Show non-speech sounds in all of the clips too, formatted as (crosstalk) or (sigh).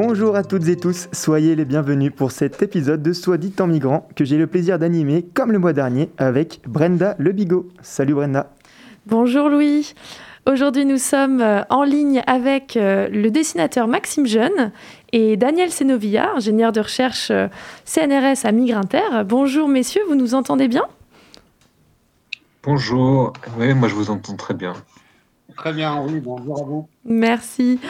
Bonjour à toutes et tous, soyez les bienvenus pour cet épisode de Soit dit en migrant que j'ai le plaisir d'animer comme le mois dernier avec Brenda Le Bigot. Salut Brenda. Bonjour Louis. Aujourd'hui, nous sommes euh, en ligne avec euh, le dessinateur Maxime Jeune et Daniel Senovilla, ingénieur de recherche euh, CNRS à Migrinter. Bonjour messieurs, vous nous entendez bien? Bonjour, oui, moi je vous entends très bien. Très bien, oui, bonjour à vous. Merci.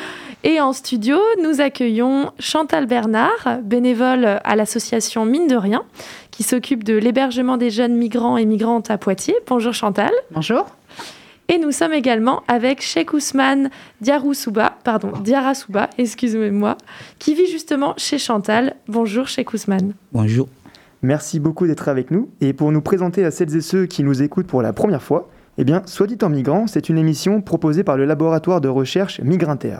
Et en studio, nous accueillons Chantal Bernard, bénévole à l'association Mine de Rien, qui s'occupe de l'hébergement des jeunes migrants et migrantes à Poitiers. Bonjour Chantal. Bonjour. Et nous sommes également avec Sheikh Ousmane Diaroussouba, pardon, Diarasouba, excusez-moi, qui vit justement chez Chantal. Bonjour Sheikh Ousmane. Bonjour. Merci beaucoup d'être avec nous. Et pour nous présenter à celles et ceux qui nous écoutent pour la première fois, eh bien, Soit dit en migrant, c'est une émission proposée par le laboratoire de recherche Migrinter.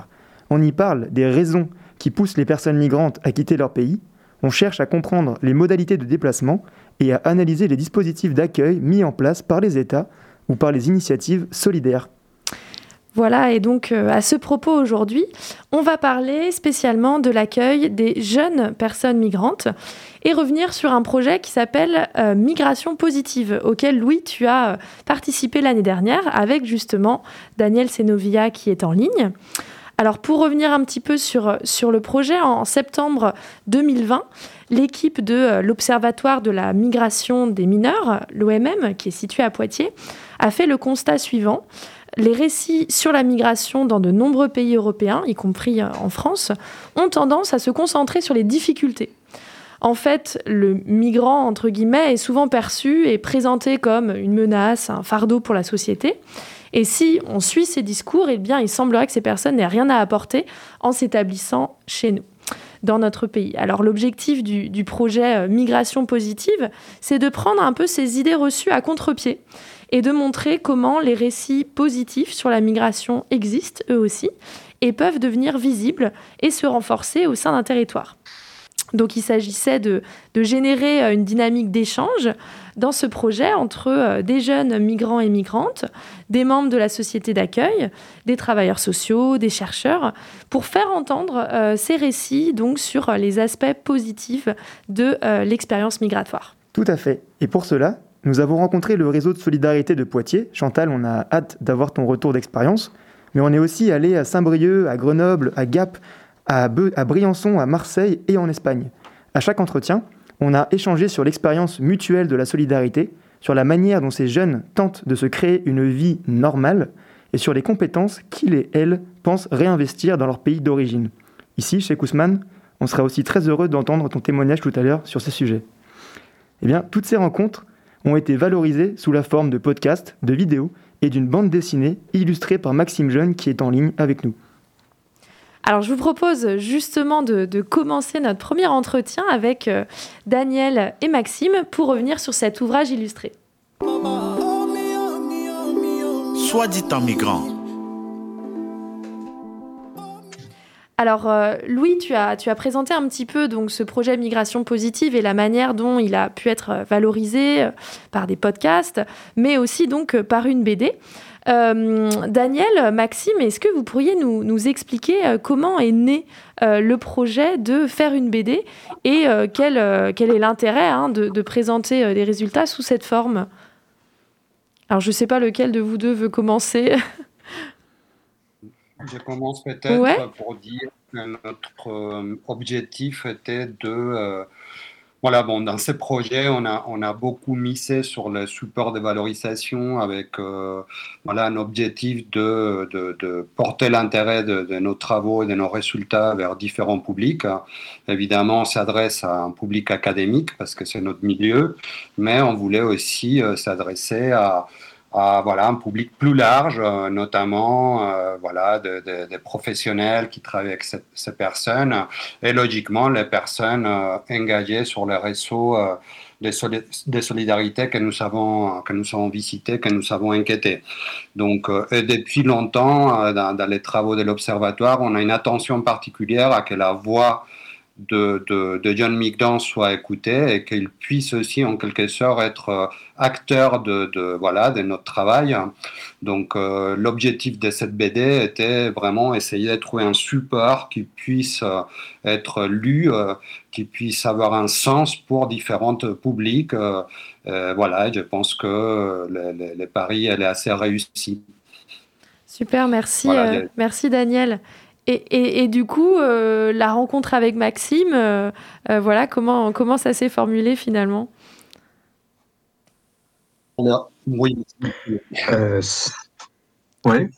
On y parle des raisons qui poussent les personnes migrantes à quitter leur pays. On cherche à comprendre les modalités de déplacement et à analyser les dispositifs d'accueil mis en place par les États ou par les initiatives solidaires. Voilà, et donc euh, à ce propos aujourd'hui, on va parler spécialement de l'accueil des jeunes personnes migrantes et revenir sur un projet qui s'appelle euh, Migration positive, auquel Louis, tu as euh, participé l'année dernière avec justement Daniel Senovia qui est en ligne. Alors pour revenir un petit peu sur, sur le projet, en septembre 2020, l'équipe de l'Observatoire de la migration des mineurs, l'OMM, qui est situé à Poitiers, a fait le constat suivant. Les récits sur la migration dans de nombreux pays européens, y compris en France, ont tendance à se concentrer sur les difficultés. En fait, le migrant, entre guillemets, est souvent perçu et présenté comme une menace, un fardeau pour la société. Et si on suit ces discours, eh bien, il semblerait que ces personnes n'aient rien à apporter en s'établissant chez nous dans notre pays. Alors l'objectif du, projet euh, Migration positive, c'est de prendre un peu ces idées reçues à contre-pied et de montrer comment les récits positifs sur la migration existent eux aussi et peuvent devenir visibles et se renforcer au sein d'un territoire. Donc il s'agissait de, de, générer euh, une dynamique d'échange dans ce projet entre euh, des jeunes migrants et migrantes, des membres de la société d'accueil, des travailleurs sociaux, des chercheurs, pour faire entendre euh, ces récits donc sur les aspects positifs de l'expérience migratoire. Tout à fait. Et pour cela, nous avons rencontré le réseau de solidarité de Poitiers. Chantal, on a hâte d'avoir ton retour d'expérience. Mais on est aussi allé à Saint-Brieuc, à Grenoble, à Gap, à, à Briançon, à Marseille et en Espagne. À chaque entretien, on a échangé sur l'expérience mutuelle de la solidarité, sur la manière dont ces jeunes tentent de se créer une vie normale et sur les compétences qu'ils et elles pensent réinvestir dans leur pays d'origine. Ici, chez Kousman, on sera aussi très heureux d'entendre ton témoignage tout à l'heure sur ces sujets. Eh bien, toutes ces rencontres ont été valorisées sous la forme de podcasts, de vidéos et d'une bande dessinée illustrée par Maxime Jeune qui est en ligne avec nous. Alors je vous propose justement de, de commencer notre premier entretien avec euh, Daniel et Maxime pour revenir sur cet ouvrage illustré. Soit dit en migrant. Alors, euh, Louis, tu as, tu as présenté un petit peu donc, ce projet Migration positive et la manière dont il a pu être valorisé euh, par des podcasts, mais aussi donc par une BD. Euh, Daniel, Maxime, est-ce que vous pourriez nous, nous expliquer euh, comment est né euh, le projet de faire une BD et quel, quel, est l'intérêt hein, de, de, présenter des résultats sous cette forme? Alors, je ne sais pas lequel de vous deux veut commencer. Je commence peut-être ouais. pour dire que notre objectif était de... Voilà, bon, dans ce projet, on a, on a beaucoup misé sur le support de valorisation avec euh, voilà, un objectif de, de, de porter l'intérêt de, de, nos travaux et de nos résultats vers différents publics. Évidemment, on s'adresse à un public académique parce que c'est notre milieu, mais on voulait aussi euh, s'adresser à voilà, un public plus large, euh, notamment euh, voilà, des professionnels qui travaillent avec ces personnes et logiquement les personnes euh, engagées sur les réseaux des, des, solidarités que nous avons, que nous avons que nous avons inquiétées. Donc, et depuis longtemps, dans, dans, les travaux de l'Observatoire, on a une attention particulière à que la voix de, de, John Migdan soit écouté et qu'il puisse aussi en quelque sorte être euh, acteur de, voilà, de notre travail. Donc euh, l'objectif de cette BD était vraiment essayer de trouver un support qui puisse euh, être lu, qui puisse avoir un sens pour différents publics. voilà, je pense que les, paris, elle est assez réussi. Super, merci, merci Daniel. Et, du coup, euh, la rencontre avec Maxime, euh, euh, voilà, comment, comment ça s'est formulé finalement? Oui. ouais.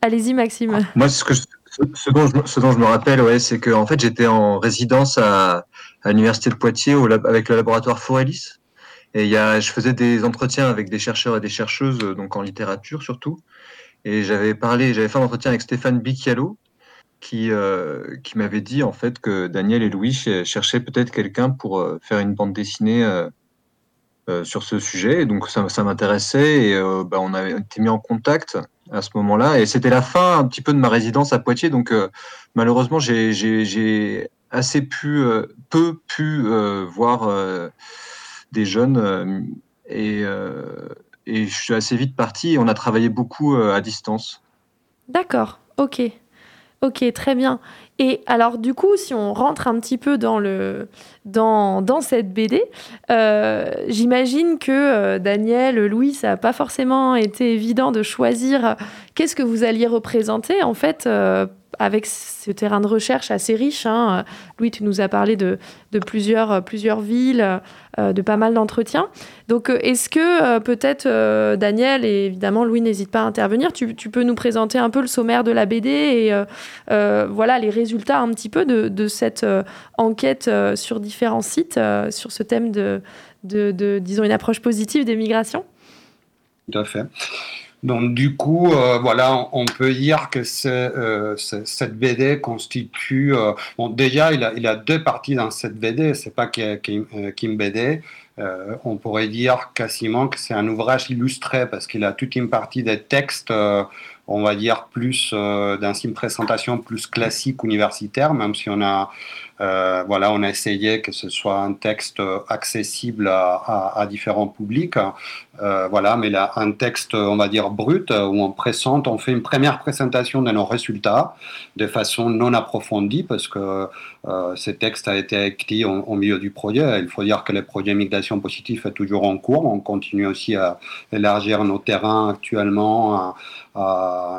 Allez-y, Maxime. Moi, ce, que ce, dont, je, ce dont je me rappelle, ouais, c'est que en fait, j'étais en résidence à, à l'université de Poitiers au, avec le laboratoire Forelis. Et il y a, je faisais des entretiens avec des chercheurs et des chercheuses, donc en littérature surtout. Et j'avais parlé, j'avais fait un entretien avec Stéphane Bicchialo, qui, euh, qui m'avait dit en fait que Daniel et Louis cherchaient peut-être quelqu'un pour euh, faire une bande dessinée euh, sur ce sujet. Et donc ça, m'intéressait et bah, on avait été mis en contact à ce moment-là. Et c'était la fin un petit peu de ma résidence à Poitiers. Donc malheureusement, j'ai assez pu, peu pu voir des jeunes et, et je suis assez vite parti. On a travaillé beaucoup à distance. D'accord, ok. Ok, très bien. Et alors, du coup, si on rentre un petit peu dans, le, dans, dans cette BD, euh, j'imagine que euh, Daniel, Louis, ça n'a pas forcément été évident de choisir qu'est-ce que vous alliez représenter. En fait, euh, avec ce terrain de recherche assez riche. Hein. Louis, tu nous as parlé de, plusieurs, plusieurs villes, euh, de pas mal d'entretiens. Donc, euh, est-ce que euh, peut-être Daniel et évidemment Louis n'hésite pas à intervenir, tu, peux nous présenter un peu le sommaire de la BD et voilà les résultats un petit peu de, cette enquête sur différents sites sur ce thème de, de, disons, une approche positive des migrations? Tout à fait. Donc du coup, euh, voilà, on peut dire que euh, cette BD constitue. Euh, bon, déjà, il a, a, deux parties dans cette BD. C'est pas qu'une BD. on pourrait dire quasiment que c'est un ouvrage illustré parce qu'il a toute une partie des textes on va dire, plus euh, dans une présentation plus classique universitaire, même si on a, euh, voilà, on a essayé que ce soit un texte accessible à, différents publics. Euh, voilà, mais là, un texte, on va dire, brut, où on présente, on fait une première présentation de nos résultats de façon non approfondie, parce que ce texte a été écrit au, milieu du projet. Il faut dire que le projet Migration Positive est toujours en cours. On continue aussi à élargir nos terrains actuellement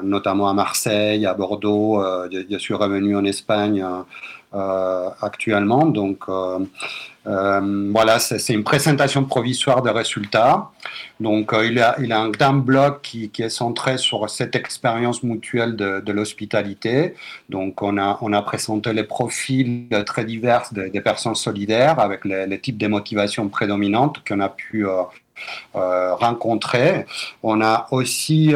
notamment à Marseille, à Bordeaux. Euh, je, suis revenu en Espagne euh, actuellement. Donc euh, voilà, c'est une présentation provisoire des résultats. Donc il, a, a un grand bloc qui, est centré sur cette expérience mutuelle de, l'hospitalité. Donc on a présenté les profils très divers des, personnes solidaires avec les, types de motivations prédominantes qu'on a pu rencontrer. On a aussi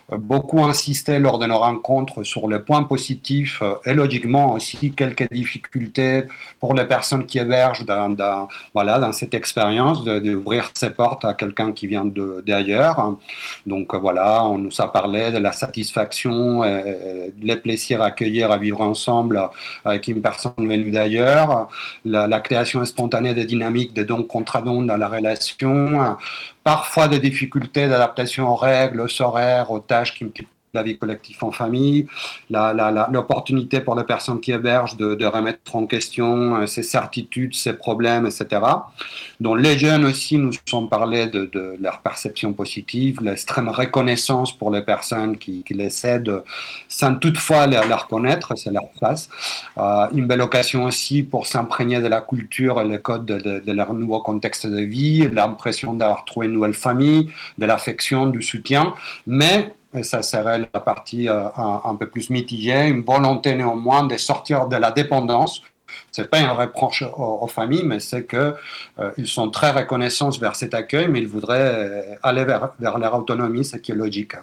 beaucoup insisté lors de nos rencontres sur les points positifs euh, et logiquement aussi quelques difficultés pour les personnes qui hébergent dans, cette expérience d'ouvrir ses portes à quelqu'un qui vient d'ailleurs. Donc voilà, on nous a parlé de la satisfaction, et, les plaisirs à accueillir, à vivre ensemble avec une personne venue d'ailleurs, la, création spontanée des dynamiques de dons contre dons dans la relation, parfois des difficultés d'adaptation aux règles, aux horaires, aux tâches qui la vie collective en famille, l'opportunité la, pour les personnes qui hébergent de, remettre en question euh, ses certitudes, ses problèmes, etc. Donc les jeunes aussi nous ont parlé de, leur perception positive, l'extrême reconnaissance pour les personnes qui, les aident sans toutefois les, reconnaître, c'est leur place. Euh, une belle occasion aussi pour s'imprégner de la culture et les codes de, leur nouveau contexte de vie, l'impression d'avoir trouvé une nouvelle famille, de l'affection, du soutien, mais ça serait la partie euh, un, peu plus mitigée, une volonté néanmoins de sortir de la dépendance c'est pas un reproche aux, familles, mais c'est que ils sont très reconnaissants vers cet accueil, mais ils voudraient aller vers, vers leur autonomie, ce qui est logique.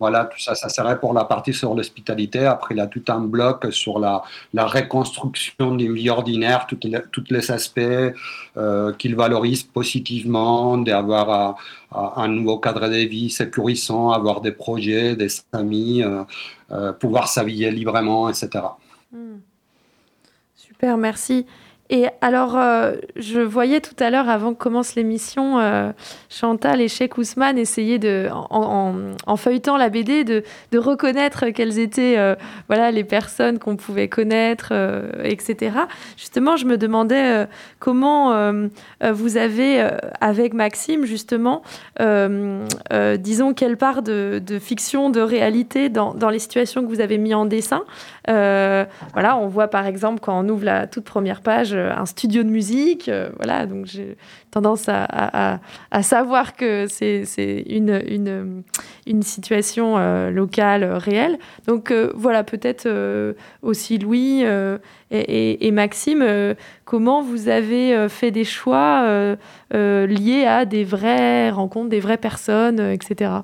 Voilà, tout ça, ça serait pour la partie sur l'hospitalité. Après, il a tout un bloc sur la, reconstruction d'une vie ordinaire, tous les, les aspects euh, qu'il valorise positivement, d'avoir un nouveau cadre de vie sécurisant, avoir des projets, des amis, euh, euh, pouvoir s'habiller librement, etc. Hmm. Super, merci. Et alors, euh, je voyais tout à l'heure, avant que commence l'émission, euh, Chantal et Cheikh Ousmane essayer, de, en, feuilletant la BD, de, reconnaître quelles étaient euh, voilà, les personnes qu'on pouvait connaître, etc. Justement, je me demandais comment vous avez, avec Maxime, justement, disons, quelle part de, fiction, de réalité dans, dans, les situations que vous avez mis en dessin. voilà, on voit par exemple, quand on ouvre la toute première page, un studio de musique. Euh, voilà, donc j'ai tendance à, savoir que c'est une, une, une, situation euh, locale réelle. Donc voilà, peut-être aussi Louis et, Maxime, comment vous avez fait des choix liés à des vraies rencontres, des vraies personnes, etc.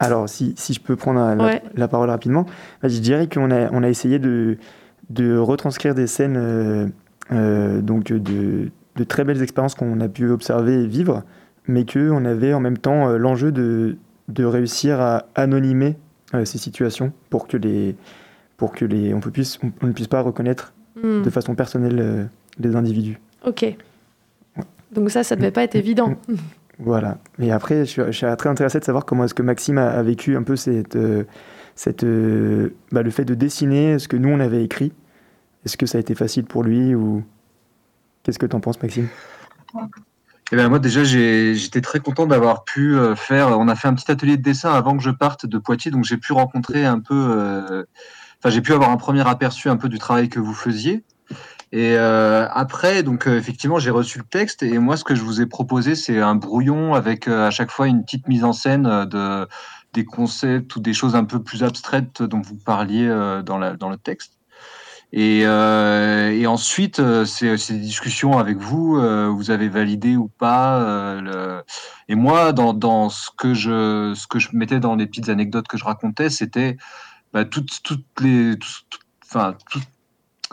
Alors, si, si, je peux prendre la, parole rapidement, bah, je dirais qu'on a, on a essayé de, de retranscrire des scènes euh, euh, donc de, de, très belles expériences qu'on a pu observer et vivre, mais qu'on avait en même temps euh, l'enjeu de, de, réussir à anonymer ces situations pour que les pour que les on, puisse, on, ne puisse pas reconnaître hmm. de façon personnelle les individus. Ok. Donc ça, ça ne devait pas être évident. (laughs) Voilà. Et après, je suis, très intéressé de savoir comment est-ce que Maxime a, vécu un peu cette, cette, bah, le fait de dessiner ce que nous on avait écrit est-ce que ça a été facile pour lui ou qu'est-ce que tu en penses, Maxime? Eh ben moi déjà j'étais très content d'avoir pu euh, faire. On a fait un petit atelier de dessin avant que je parte de Poitiers, donc j'ai pu rencontrer un peu. Euh, enfin j'ai pu avoir un premier aperçu un peu du travail que vous faisiez. Et euh, après, donc effectivement, j'ai reçu le texte et moi, ce que je vous ai proposé, c'est un brouillon avec à chaque fois une petite mise en scène de des concepts ou des choses un peu plus abstraites dont vous parliez dans, la, dans le texte. Et, euh, ensuite, euh, c'est des discussions avec vous. Euh, vous avez validé ou pas. Euh. Et moi, dans, dans, ce que je ce que je mettais dans les petites anecdotes que je racontais, c'était bah, toutes toutes les enfin tout,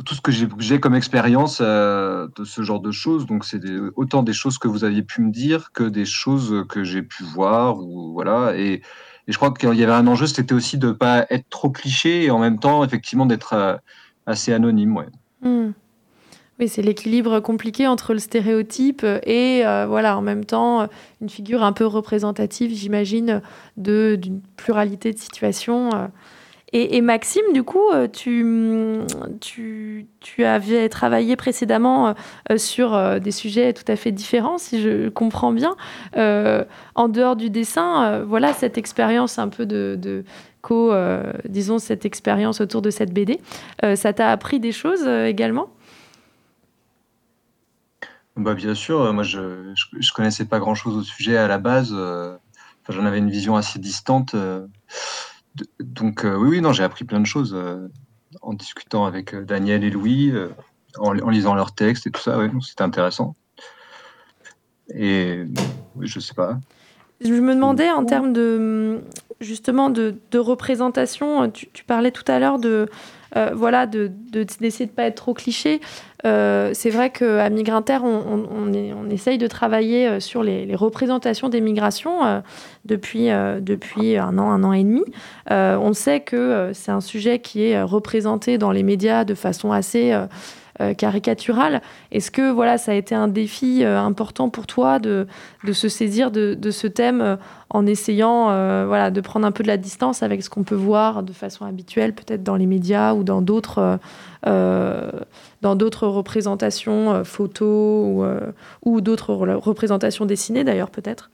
tout, ce que j'ai comme expérience de ce genre de choses. Donc, c'est autant des choses que vous aviez pu me dire que des choses que j'ai pu voir ou voilà. Et, et je crois qu'il y avait un enjeu, c'était aussi de pas être trop cliché et en même temps, effectivement, d'être assez anonyme. Ouais. Hmm. Oui, c'est l'équilibre compliqué entre le stéréotype et euh, voilà, en même temps une figure un peu représentative, j'imagine, d'une pluralité de situations. Euh. Et, Maxime, du coup, euh, tu, tu, avais travaillé précédemment sur des sujets tout à fait différents, si je comprends bien. en dehors du dessin, voilà cette expérience un peu de, euh, disons, cette expérience autour de cette BD. Euh, ça t'a appris des choses euh, également? Bah, Bien sûr, moi je ne connaissais pas grand-chose au sujet à la base. J'en avais une vision assez distante. Donc oui, oui, non, j'ai appris plein de choses en discutant avec Daniel et Louis, en, lisant leurs textes et tout ça. C'était intéressant. Et oui, je sais pas. Je me demandais en termes de justement de, représentation, tu, parlais tout à l'heure de euh, voilà de d'essayer de, ne pas être trop cliché. Euh, c'est vrai qu'à Migrinter, on, on, essaye de travailler euh, sur les, représentations des migrations depuis, depuis un an, un an et demi. on sait que c'est un sujet qui est représenté dans les médias de façon assez euh, caricaturale. Est-ce que voilà, ça a été un défi euh, important pour toi de, de se saisir de, de, ce thème euh, en essayant voilà, de prendre un peu de la distance avec ce qu'on peut voir de façon habituelle, peut-être dans les médias ou dans d'autres dans d'autres représentations photos ou, ou d'autres représentations dessinées d'ailleurs peut-être?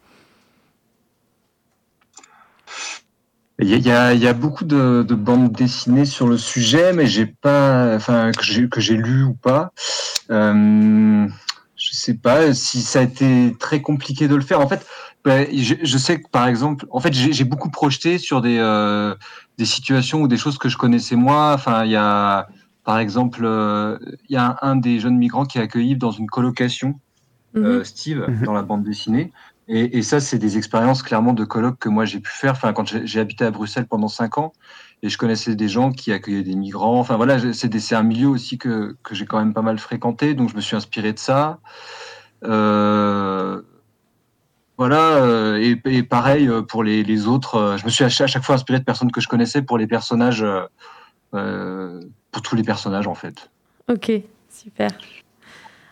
Il y, a, il y a, beaucoup de, de, bandes dessinées sur le sujet, mais j'ai pas, enfin que j'ai que j'ai lu ou pas. Euh, je sais pas si ça a été très compliqué de le faire. En fait, ben, je, sais que par exemple, en fait, j'ai beaucoup projeté sur des, euh, des situations ou des choses que je connaissais moi. Enfin, il y a, par exemple, euh, il y a un, des jeunes migrants qui est accueilli dans une colocation, euh, mhm. Steve, mhm. dans la bande dessinée. Et, ça, c'est des expériences clairement de colloque que moi j'ai pu faire. Enfin, quand j'ai habité à Bruxelles pendant cinq ans, et je connaissais des gens qui accueillaient des migrants. Enfin voilà, c'est un milieu aussi que, que j'ai quand même pas mal fréquenté, donc je me suis inspiré de ça. Euh, voilà, euh, et, pareil euh, pour les, autres, je me suis à chaque fois inspiré de personnes que je connaissais pour les personnages, pour tous les personnages en fait. Ok, super.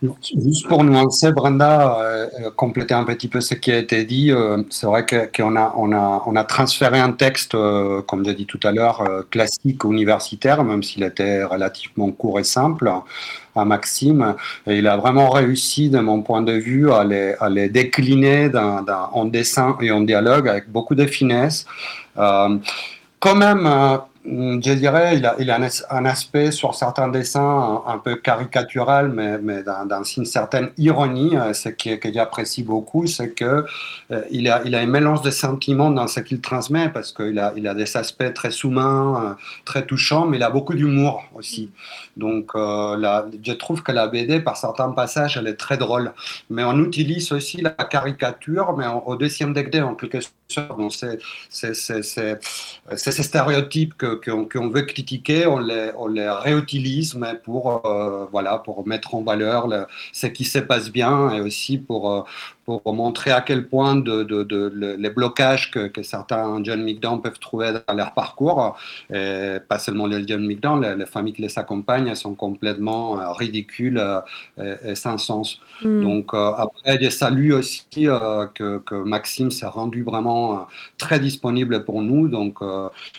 Juste pour nuancer, Brenda, euh, compléter un petit peu ce qui a été dit, euh, c'est vrai qu'on a, on a, on a transféré un texte, euh, comme j'ai dit tout à l'heure, classique universitaire, même s'il était relativement court et simple, à Maxime. Et il a vraiment réussi, de mon point de vue, à les, à les décliner en dessin et en dialogue avec beaucoup de finesse. quand même je dirais, il a, un, aspect sur certains dessins un, peu caricatural, mais, mais dans, une certaine ironie. Euh, ce que, que j'apprécie beaucoup, c'est que euh, a, un mélange de sentiments dans ce qu'il transmet, parce qu'il a, des aspects très sous-mains, euh, très touchants, mais il a beaucoup d'humour aussi. Donc, je trouve que la BD, par certains passages, elle est très drôle. Mais on utilise aussi la caricature, mais au deuxième degré, en quelque sorte. C'est ces stéréotypes que qu'on veut critiquer, on les, on les réutilise, mais pour, euh, voilà, pour mettre en valeur ce qui se passe bien et aussi pour, euh, pour montrer à quel point de, de, les blocages que, que, certains jeunes migrants peuvent trouver dans leur parcours, et pas seulement les jeunes migrants, les, familles qui les accompagnent, sont complètement euh, ridicules et, sans sens. Mm. Donc après, je salue aussi que, que, Maxime s'est rendu vraiment très disponible pour nous. Donc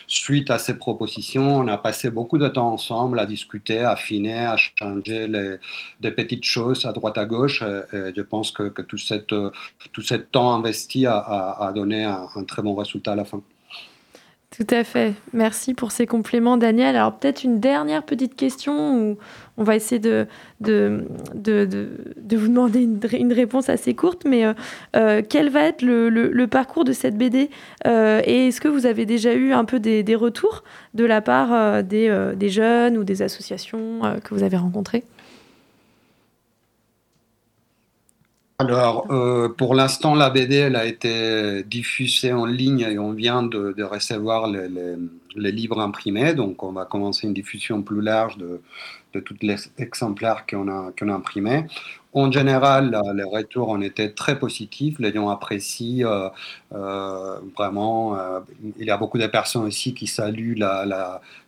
suite à ces propositions. On a passé beaucoup de temps ensemble à discuter, à affiner, à changer les, des petites choses à droite à gauche. Et, je pense que, tout, cette, tout ce temps investi a, donné un, très bon résultat à la fin. Tout à fait. Merci pour ces compléments, Daniel. Alors peut-être une dernière petite question où on va essayer de, de, de, de, vous demander une, réponse assez courte, mais euh, euh, quel va être le, parcours de cette BD euh, Et est-ce que vous avez déjà eu un peu des, retours de la part des, des, jeunes ou des associations que vous avez rencontrées? Alors, pour l'instant, la BD, elle a été diffusée en ligne et on vient de, de recevoir les, les, les, livres imprimés. Donc, on va commencer une diffusion plus large de, de tous les exemplaires qu'on a, qu'on a imprimés. En général, les retours ont été très positifs. Les gens apprécient euh, euh, vraiment. Euh, il y a beaucoup de personnes aussi qui saluent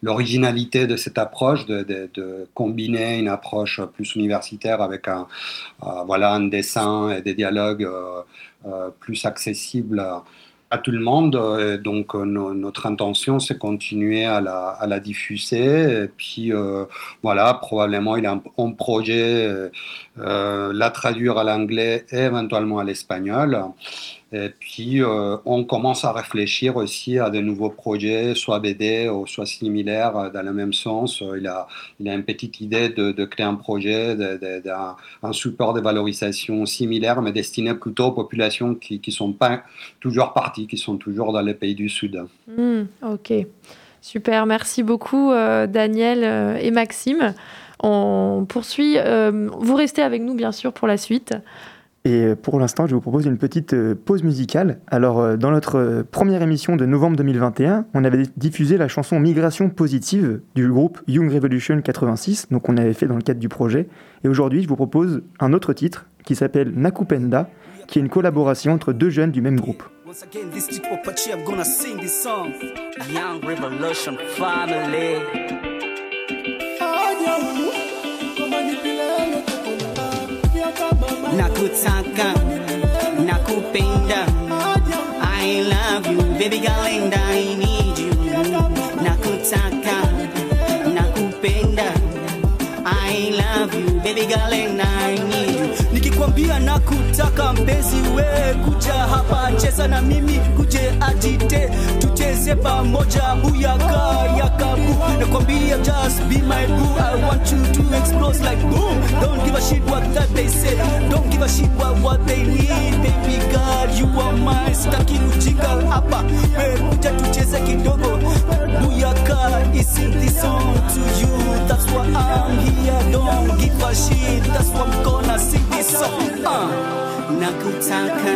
l'originalité de cette approche, de, de, combiner une approche plus universitaire avec un, voilà, un dessin et des dialogues plus accessibles tout le monde. Euh, donc, euh, notre intention, c'est continuer à la, à diffuser. Et puis, euh, voilà, probablement, il a un, projet, la traduire à l'anglais et éventuellement à l'espagnol. Et puis, euh, on commence à réfléchir aussi à de nouveaux projets, soit BD ou soit similaires, euh, dans le même sens. Euh, il a, a une petite idée de, créer un projet, un support de valorisation similaire, mais destiné plutôt aux populations qui ne sont pas toujours parties, qui sont toujours dans les pays du Sud. Hmm, ok, super. Merci beaucoup, Daniel et Maxime. On poursuit. vous restez avec nous, bien sûr, pour la suite. Et pour l'instant, je vous propose une petite euh, pause musicale. Alors, euh, dans notre euh, première émission de novembre 2021, on avait diffusé la chanson Migration positive du groupe Young Revolution 86, donc on avait fait dans le cadre du projet. Et aujourd'hui, je vous propose un autre titre qui s'appelle Nakupenda, qui est une collaboration entre deux jeunes du même groupe. Nakutaka nakupenda. I love you. Baby girl and I need you. Nakutaka nakupenda. I love you. Baby girl and I need you nikikwambia nakutaka mpenzi we kuja hapa cheza na mimi kuje atite tucheze pamoja buyaka yakabu nikikwambia just be my boo I want you to explode like boom. Don't give a shit what that they say Don't give a shit what, what they need. Baby God you are mine Sitaki ujinga hapa. We kuja tucheze kidogo Buyaka isn't this song to you. That's why I'm here Don't give a shit That's why I'm gonna sing this song uh. Nakutaka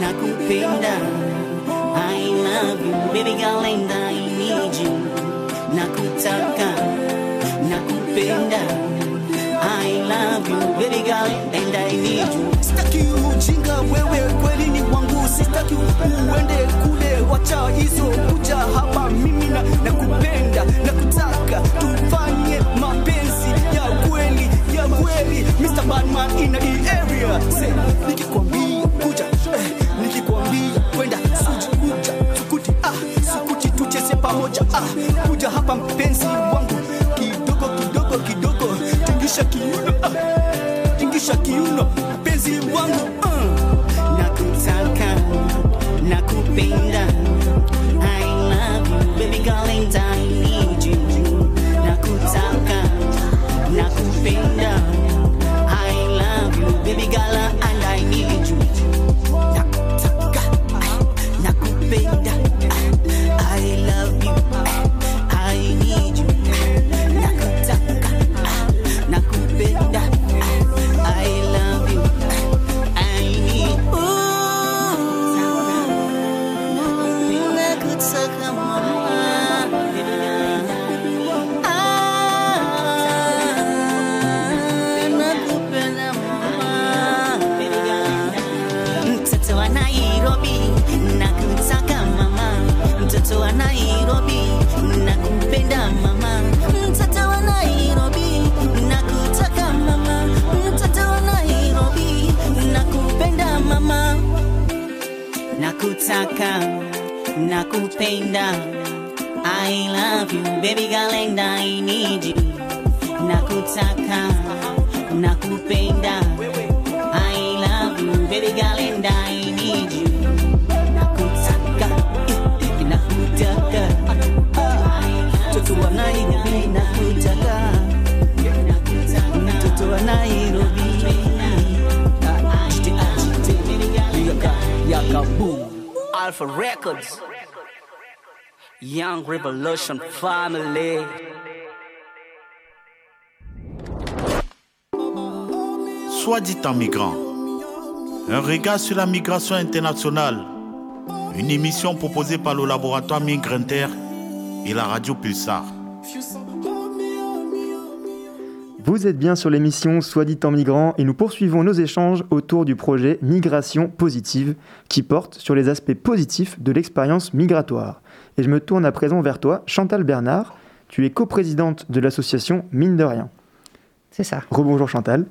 Nakupenda I love you Baby girl and I need you Nakutaka Nakupenda I love you baby girl and I need you. Sitaki ujinga wewe kweli ni wangu Sitaki uende kule wacha hizo kuja hapa. Mimi na nakupenda nakutaka tufanye Mr. Badman in the area Say nikikwambia kuja eh, nikikwambia kwenda suji kuja sukuti ah sukuti tucheze pamoja ah kuja hapa mpenzi wangu kidogo kidogo kidogo tingisha kiuno ah, tingisha kiuno mpenzi wangu uh. nakutaka nakupenda I love you baby girl and nakupenda I love you baby girl and I need you. Nakutaka nakupenda I love you baby girl and I need you. Nakutaka nakutaka mtoto wa Nairobi nakutaka mtoto wa Nairobi. Ajite, ajite. Yaka, yaka. Alpha Records Young Revolution Family Soit dit en migrant. Un regard sur la migration internationale. Une émission proposée par le laboratoire Migrinter et la radio Pulsar. Vous êtes bien sur l'émission Soit dit en migrant et nous poursuivons nos échanges autour du projet Migration positive qui porte sur les aspects positifs de l'expérience migratoire. Et je me tourne à présent vers toi, Chantal Bernard. Tu es coprésidente de l'association Mine de Rien. C'est ça. Rebonjour Chantal.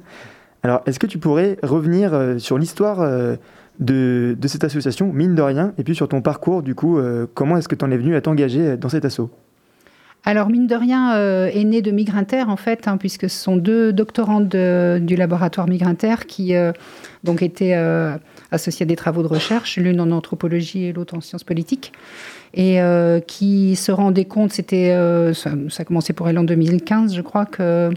Alors, est-ce que tu pourrais revenir euh, sur l'histoire euh, de, de cette association, Mine de Rien, et puis sur ton parcours, du coup, euh, comment est-ce que tu en es venu à t'engager dans cet assaut? Alors, mine de rien, euh, est né de Migrinter, en fait, hein, puisque ce sont deux doctorantes du laboratoire Migrinter qui euh, donc étaient euh, associées à des travaux de recherche, l'une en anthropologie et l'autre en sciences politiques, et euh, qui se rendaient compte, c'était, ça, ça pour elle en 2015, je crois, que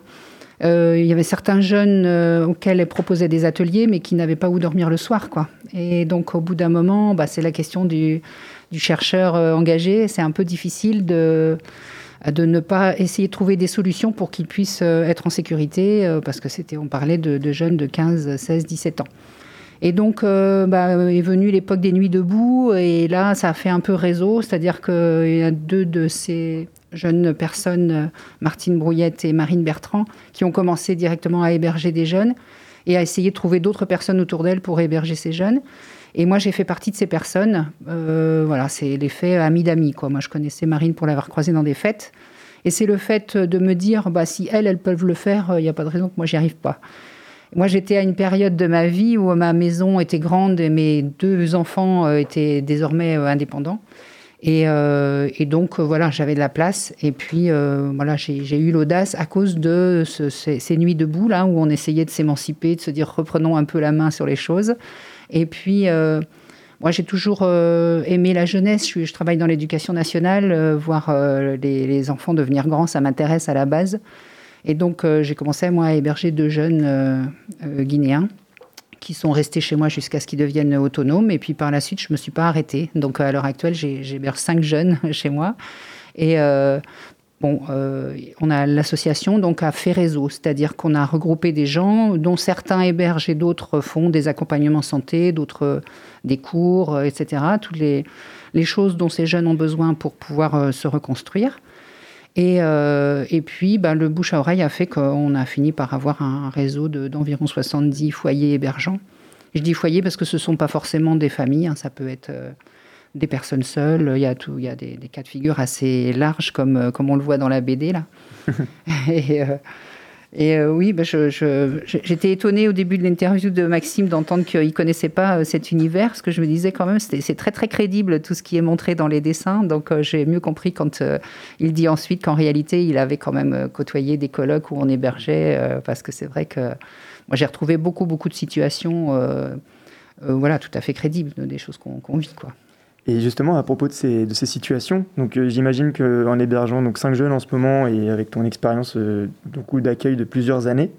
il y avait certains jeunes auxquels elle proposait des ateliers, mais qui n'avaient pas où dormir le soir, quoi. Et donc, au bout d'un moment, bah, c'est la question du, chercheur engagé. C'est un peu difficile de de ne pas essayer de trouver des solutions pour qu'ils puissent euh, être en sécurité, euh, parce que c'était, on parlait de, jeunes de 15, 16, 17 ans. Et donc, euh, bah, est venue l'époque des nuits debout, et là, ça a fait un peu réseau, c'est-à-dire qu'il y a deux de ces jeunes personnes, Martine Brouillette et Marine Bertrand, qui ont commencé directement à héberger des jeunes et à essayer de trouver d'autres personnes autour d'elles pour héberger ces jeunes. Et moi, j'ai fait partie de ces personnes. Euh, voilà, c'est l'effet ami d'amis. Moi, je connaissais Marine pour l'avoir croisée dans des fêtes. Et c'est le fait de me dire, bah, si elles, elles peuvent le faire, il n'y a pas de raison que moi, j'y arrive pas. Moi, j'étais à une période de ma vie où ma maison était grande et mes deux enfants euh, étaient désormais euh, indépendants. Et, euh, donc, euh, voilà, j'avais de la place. Et puis, euh, voilà, j'ai eu l'audace à cause de ce- ces, ces nuits debout, là, où on essayait de s'émanciper, de se dire reprenons un peu la main sur les choses. Et puis, euh, moi, j'ai toujours aimé la jeunesse. Je, travaille dans l'éducation nationale. voir les, enfants devenir grands, ça m'intéresse à la base. Et donc, j'ai commencé, moi, à héberger deux jeunes guinéens qui sont restés chez moi jusqu'à ce qu'ils deviennent autonomes. Et puis par la suite, je ne me suis pas arrêtée. Donc à l'heure actuelle, j'héberge cinq jeunes (laughs) chez moi. Euh, bon, euh, on a l'association donc a fait réseau, c'est-à-dire qu'on a regroupé des gens dont certains hébergent et d'autres font des accompagnements santé, d'autres des cours, euh, etc. Toutes les, choses dont ces jeunes ont besoin pour pouvoir se reconstruire. Et, puis, ben, le bouche à oreille a fait qu'on a fini par avoir un réseau d'environ 70 foyers hébergeants. Je dis foyers parce que ce ne sont pas forcément des familles, hein, ça peut être des personnes seules, il y a, tout, il y a des, cas de figure assez larges comme, euh, comme on le voit dans la BD là. (laughs) et, euh, et euh, oui, bah, j'étais étonnée au début de l'interview de Maxime d'entendre qu'il ne connaissait pas cet univers, parce que je me disais quand même, c'est très très crédible tout ce qui est montré dans les dessins, donc j'ai mieux compris quand il dit ensuite qu'en réalité, il avait quand même côtoyé des colloques où on hébergeait, parce que c'est vrai que moi j'ai retrouvé beaucoup beaucoup de situations, voilà, tout à fait crédibles, des choses qu'on vit, quoi. Et justement, à propos de ces, de ces situations, donc euh, j'imagine qu'en hébergeant donc cinq jeunes en ce moment et avec ton expérience euh, d'accueil de plusieurs années,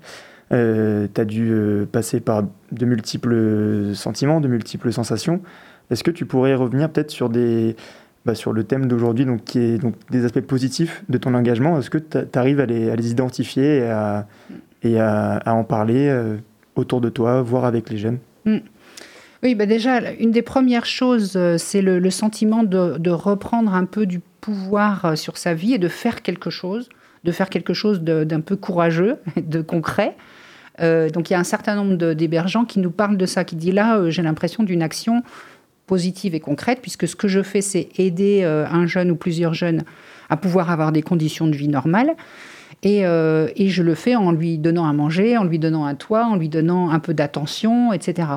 euh, tu as dû passer par de multiples sentiments, de multiples sensations. Est-ce que tu pourrais revenir peut-être sur, bah, sur le thème d'aujourd'hui, qui est donc, des aspects positifs de ton engagement? Est-ce que tu arrives à les, à les, identifier et à, et à, en parler autour de toi, voire avec les jeunes? Mm. Oui, bah déjà, une des premières choses, euh, c'est le, sentiment de, reprendre un peu du pouvoir euh, sur sa vie et de faire quelque chose, de faire quelque chose d'un peu courageux, (laughs) de concret. Euh, donc il y a un certain nombre d'hébergeants qui nous parlent de ça, qui disent là, j'ai l'impression d'une action positive et concrète, puisque ce que je fais, c'est aider un jeune ou plusieurs jeunes à pouvoir avoir des conditions de vie normales. Et, et, je le fais en lui donnant à manger, en lui donnant un toit, en lui donnant un peu d'attention, etc.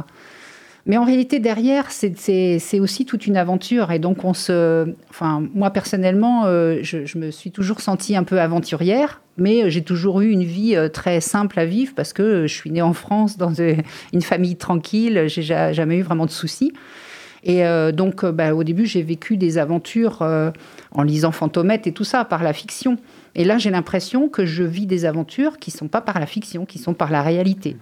Mais en réalité, derrière, c'est aussi toute une aventure. Et donc, moi, personnellement, euh, je, me suis toujours sentie un peu aventurière, mais j'ai toujours eu une vie euh, très simple à vivre parce que je suis née en France dans une famille tranquille. J'ai jamais eu vraiment de soucis. Et euh, donc, bah, au début, j'ai vécu des aventures en lisant Fantomette et tout ça, par la fiction. Et là, j'ai l'impression que je vis des aventures qui ne sont pas par la fiction, qui sont par la réalité.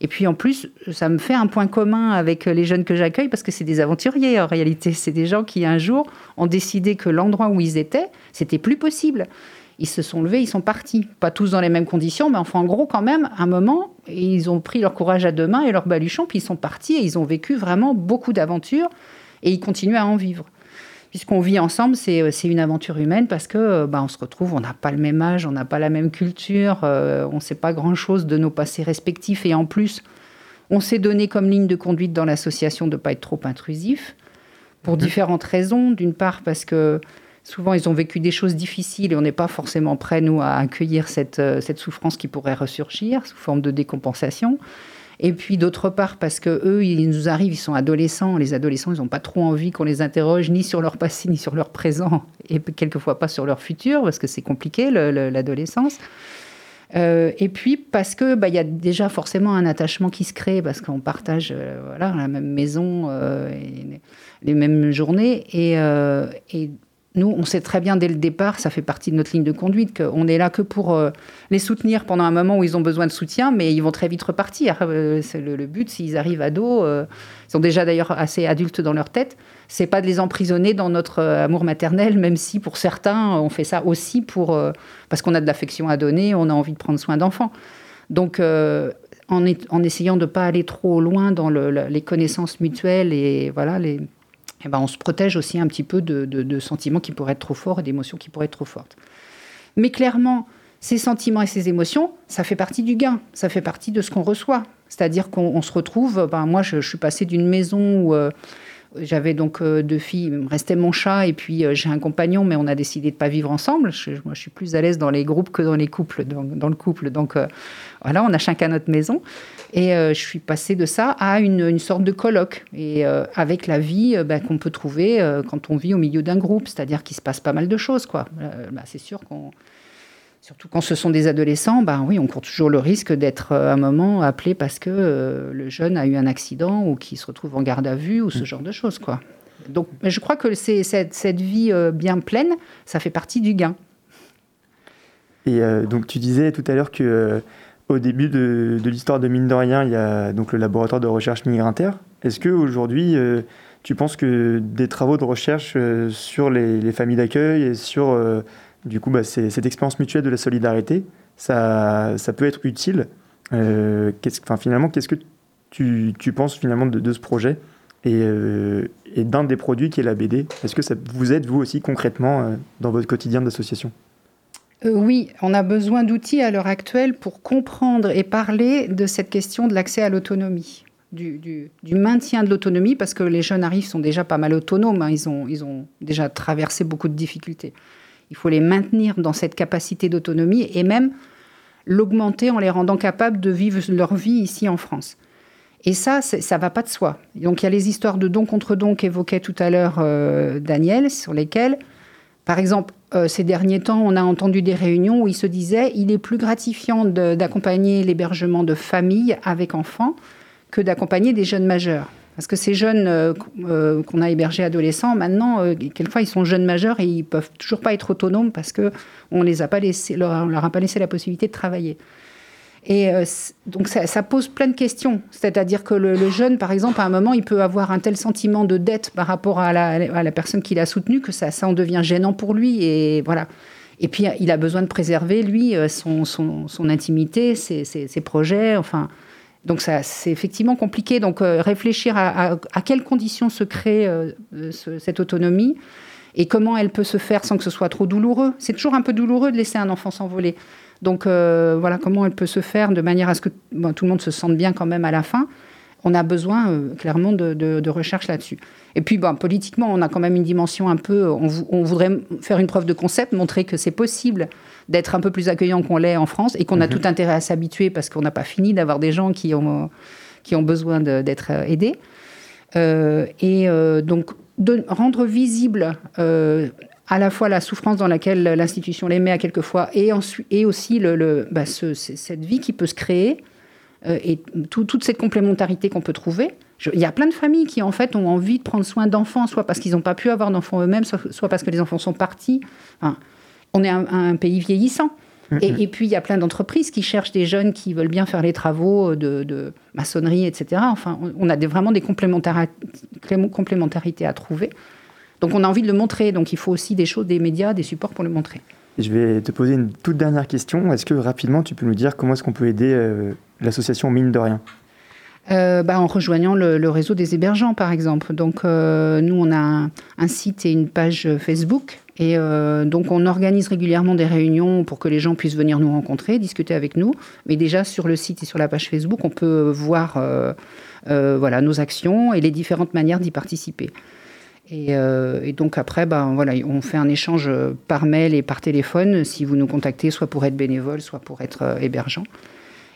Et puis en plus, ça me fait un point commun avec les jeunes que j'accueille parce que c'est des aventuriers en réalité. C'est des gens qui un jour ont décidé que l'endroit où ils étaient, c'était plus possible. Ils se sont levés, ils sont partis. Pas tous dans les mêmes conditions, mais enfin en gros quand même, un moment, ils ont pris leur courage à deux mains et leur baluchon, puis ils sont partis et ils ont vécu vraiment beaucoup d'aventures et ils continuent à en vivre puisqu'on vit ensemble, euh, c'est une aventure humaine parce que euh, bah, on se retrouve, on n'a pas le même âge, on n'a pas la même culture, euh, on ne sait pas grand-chose de nos passés respectifs et en plus, on s'est donné comme ligne de conduite dans l'association de ne pas être trop intrusif pour mhm. différentes raisons. D'une part parce que souvent ils ont vécu des choses difficiles et on n'est pas forcément prêt, nous, à accueillir cette, cette souffrance qui pourrait ressurgir sous forme de décompensation. Et puis d'autre part, parce que eux, ils nous arrivent, ils sont adolescents. Les adolescents, ils n'ont pas trop envie qu'on les interroge ni sur leur passé, ni sur leur présent, et quelquefois pas sur leur futur, parce que c'est compliqué, l'adolescence. Euh, et puis parce que bah, il y a déjà forcément un attachement qui se crée parce qu'on partage euh, voilà la même maison euh, les mêmes journées et nous, on sait très bien dès le départ, ça fait partie de notre ligne de conduite, qu'on est là que pour euh, les soutenir pendant un moment où ils ont besoin de soutien, mais ils vont très vite repartir. Euh, c'est le, but, s'ils arrivent à euh, ils sont déjà d'ailleurs assez adultes dans leur tête, c'est pas de les emprisonner dans notre amour maternel, même si pour certains, on fait ça aussi pour, parce qu'on a de l'affection à donner, on a envie de prendre soin d'enfants. Donc, en, en, essayant de ne pas aller trop loin dans les connaissances mutuelles et voilà les eh ben, on se protège aussi un petit peu de, sentiments qui pourraient être trop forts et d'émotions qui pourraient être trop fortes. Mais clairement, ces sentiments et ces émotions, ça fait partie du gain, ça fait partie de ce qu'on reçoit. C'est-à-dire qu'on se retrouve, ben, moi je, suis passée d'une maison où euh, j'avais donc euh, deux filles, il me restait mon chat et puis euh, j'ai un compagnon, mais on a décidé de pas vivre ensemble. moi je suis plus à l'aise dans les groupes que dans les couples, dans, le couple. Donc voilà, on a chacun notre maison. Et euh, je suis passée de ça à une, sorte de colloque, et euh, avec la vie euh, bah, qu'on peut trouver quand on vit au milieu d'un groupe, c'est-à-dire qu'il se passe pas mal de choses. quoi. Bah, c'est sûr qu'on Surtout quand ce sont des adolescents, ben oui, on court toujours le risque d'être à un moment appelé parce que le jeune a eu un accident ou qu'il se retrouve en garde à vue ou ce mmh. genre de choses, quoi. Donc, je crois que cette, cette, vie bien pleine, ça fait partie du gain. Et donc, tu disais tout à l'heure que au début de, l'histoire de Mine de Rien, il y a donc le laboratoire de recherche migrantaire. Est-ce qu'aujourd'hui, euh, tu penses que des travaux de recherche euh, sur les, familles d'accueil et sur euh, du coup, bah, cette expérience mutuelle de la solidarité, ça, peut être utile Finalement, qu'est-ce que tu, tu, penses finalement de, ce projet et, et d'un des produits qui est la BD Est-ce que ça vous aide, vous aussi, concrètement, dans votre quotidien d'association? Euh, oui, on a besoin d'outils à l'heure actuelle pour comprendre et parler de cette question de l'accès à l'autonomie, du, maintien de l'autonomie, parce que les jeunes arrivent sont déjà pas mal autonomes, hein. ils, ont, déjà traversé beaucoup de difficultés. Il faut les maintenir dans cette capacité d'autonomie et même l'augmenter en les rendant capables de vivre leur vie ici en France. Et ça, ça va pas de soi. Donc il y a les histoires de don contre don qu'évoquait tout à l'heure euh, Daniel, sur lesquelles par exemple, euh, ces derniers temps, on a entendu des réunions où il se disait il est plus gratifiant d'accompagner l'hébergement de familles avec enfants que d'accompagner des jeunes majeurs. Parce que ces jeunes euh, euh, qu'on a hébergés adolescents, maintenant, quelquefois, ils sont jeunes majeurs et ils peuvent toujours pas être autonomes parce laissé, leur, leur a pas laissé la possibilité de travailler. Et euh, donc ça, pose plein de questions. C'est-à-dire que le, jeune, par exemple, à un moment, il peut avoir un tel sentiment de dette par rapport à la, personne qui l'a soutenu que ça, ça en devient gênant pour lui. Et voilà. Et puis il a besoin de préserver lui euh, son, intimité, ses, projets. Enfin, donc ça, c'est effectivement compliqué. Donc euh, réfléchir à, quelles conditions se crée cette autonomie et comment elle peut se faire sans que ce soit trop douloureux. C'est toujours un peu douloureux de laisser un enfant s'envoler. Donc euh, voilà comment elle peut se faire de manière à ce que tout le monde se sente bien quand même à la fin. On a besoin euh, clairement de, recherche là-dessus. Et puis politiquement, on a quand même une dimension un peu. On, voudrait faire une preuve de concept, montrer que c'est possible d'être un peu plus accueillant qu'on l'est en France et qu'on a mhm. tout intérêt à s'habituer parce qu'on n'a pas fini d'avoir des gens qui ont, qui ont besoin d'être aidés. Euh, et donc de rendre visible à la fois la souffrance dans laquelle l'institution les met à quelquefois et, ensuite, et aussi le, bah, cette vie qui peut se créer euh, et toute cette complémentarité qu'on peut trouver. il y a plein de familles qui en fait ont envie de prendre soin d'enfants, soit parce qu'ils n'ont pas pu avoir d'enfants eux-mêmes, soit, parce que les enfants sont partis. on est un, pays vieillissant. Mm-hmm. Et, puis il y a plein d'entreprises qui cherchent des jeunes qui veulent bien faire les travaux de, maçonnerie, etc. Enfin, on a vraiment des complémentarités à trouver. Donc on a envie de le montrer, donc il faut aussi des choses, des médias, des supports pour le montrer. je vais te poser une toute dernière question. Est-ce que rapidement tu peux nous dire comment est-ce qu'on peut aider euh, l'association Mine de Rien? Euh, bah, en rejoignant le, réseau des hébergeants, par exemple. Donc, euh, nous, on a un, site et une page Facebook. Et donc, on organise régulièrement des réunions pour que les gens puissent venir nous rencontrer, discuter avec nous. Mais déjà, sur le site et sur la page Facebook, on peut voir voilà, nos actions et les différentes manières d'y participer. Euh, et, donc après, ben, voilà, on fait un échange par mail et par téléphone si vous nous contactez, soit pour être bénévole, soit pour être euh, hébergeant.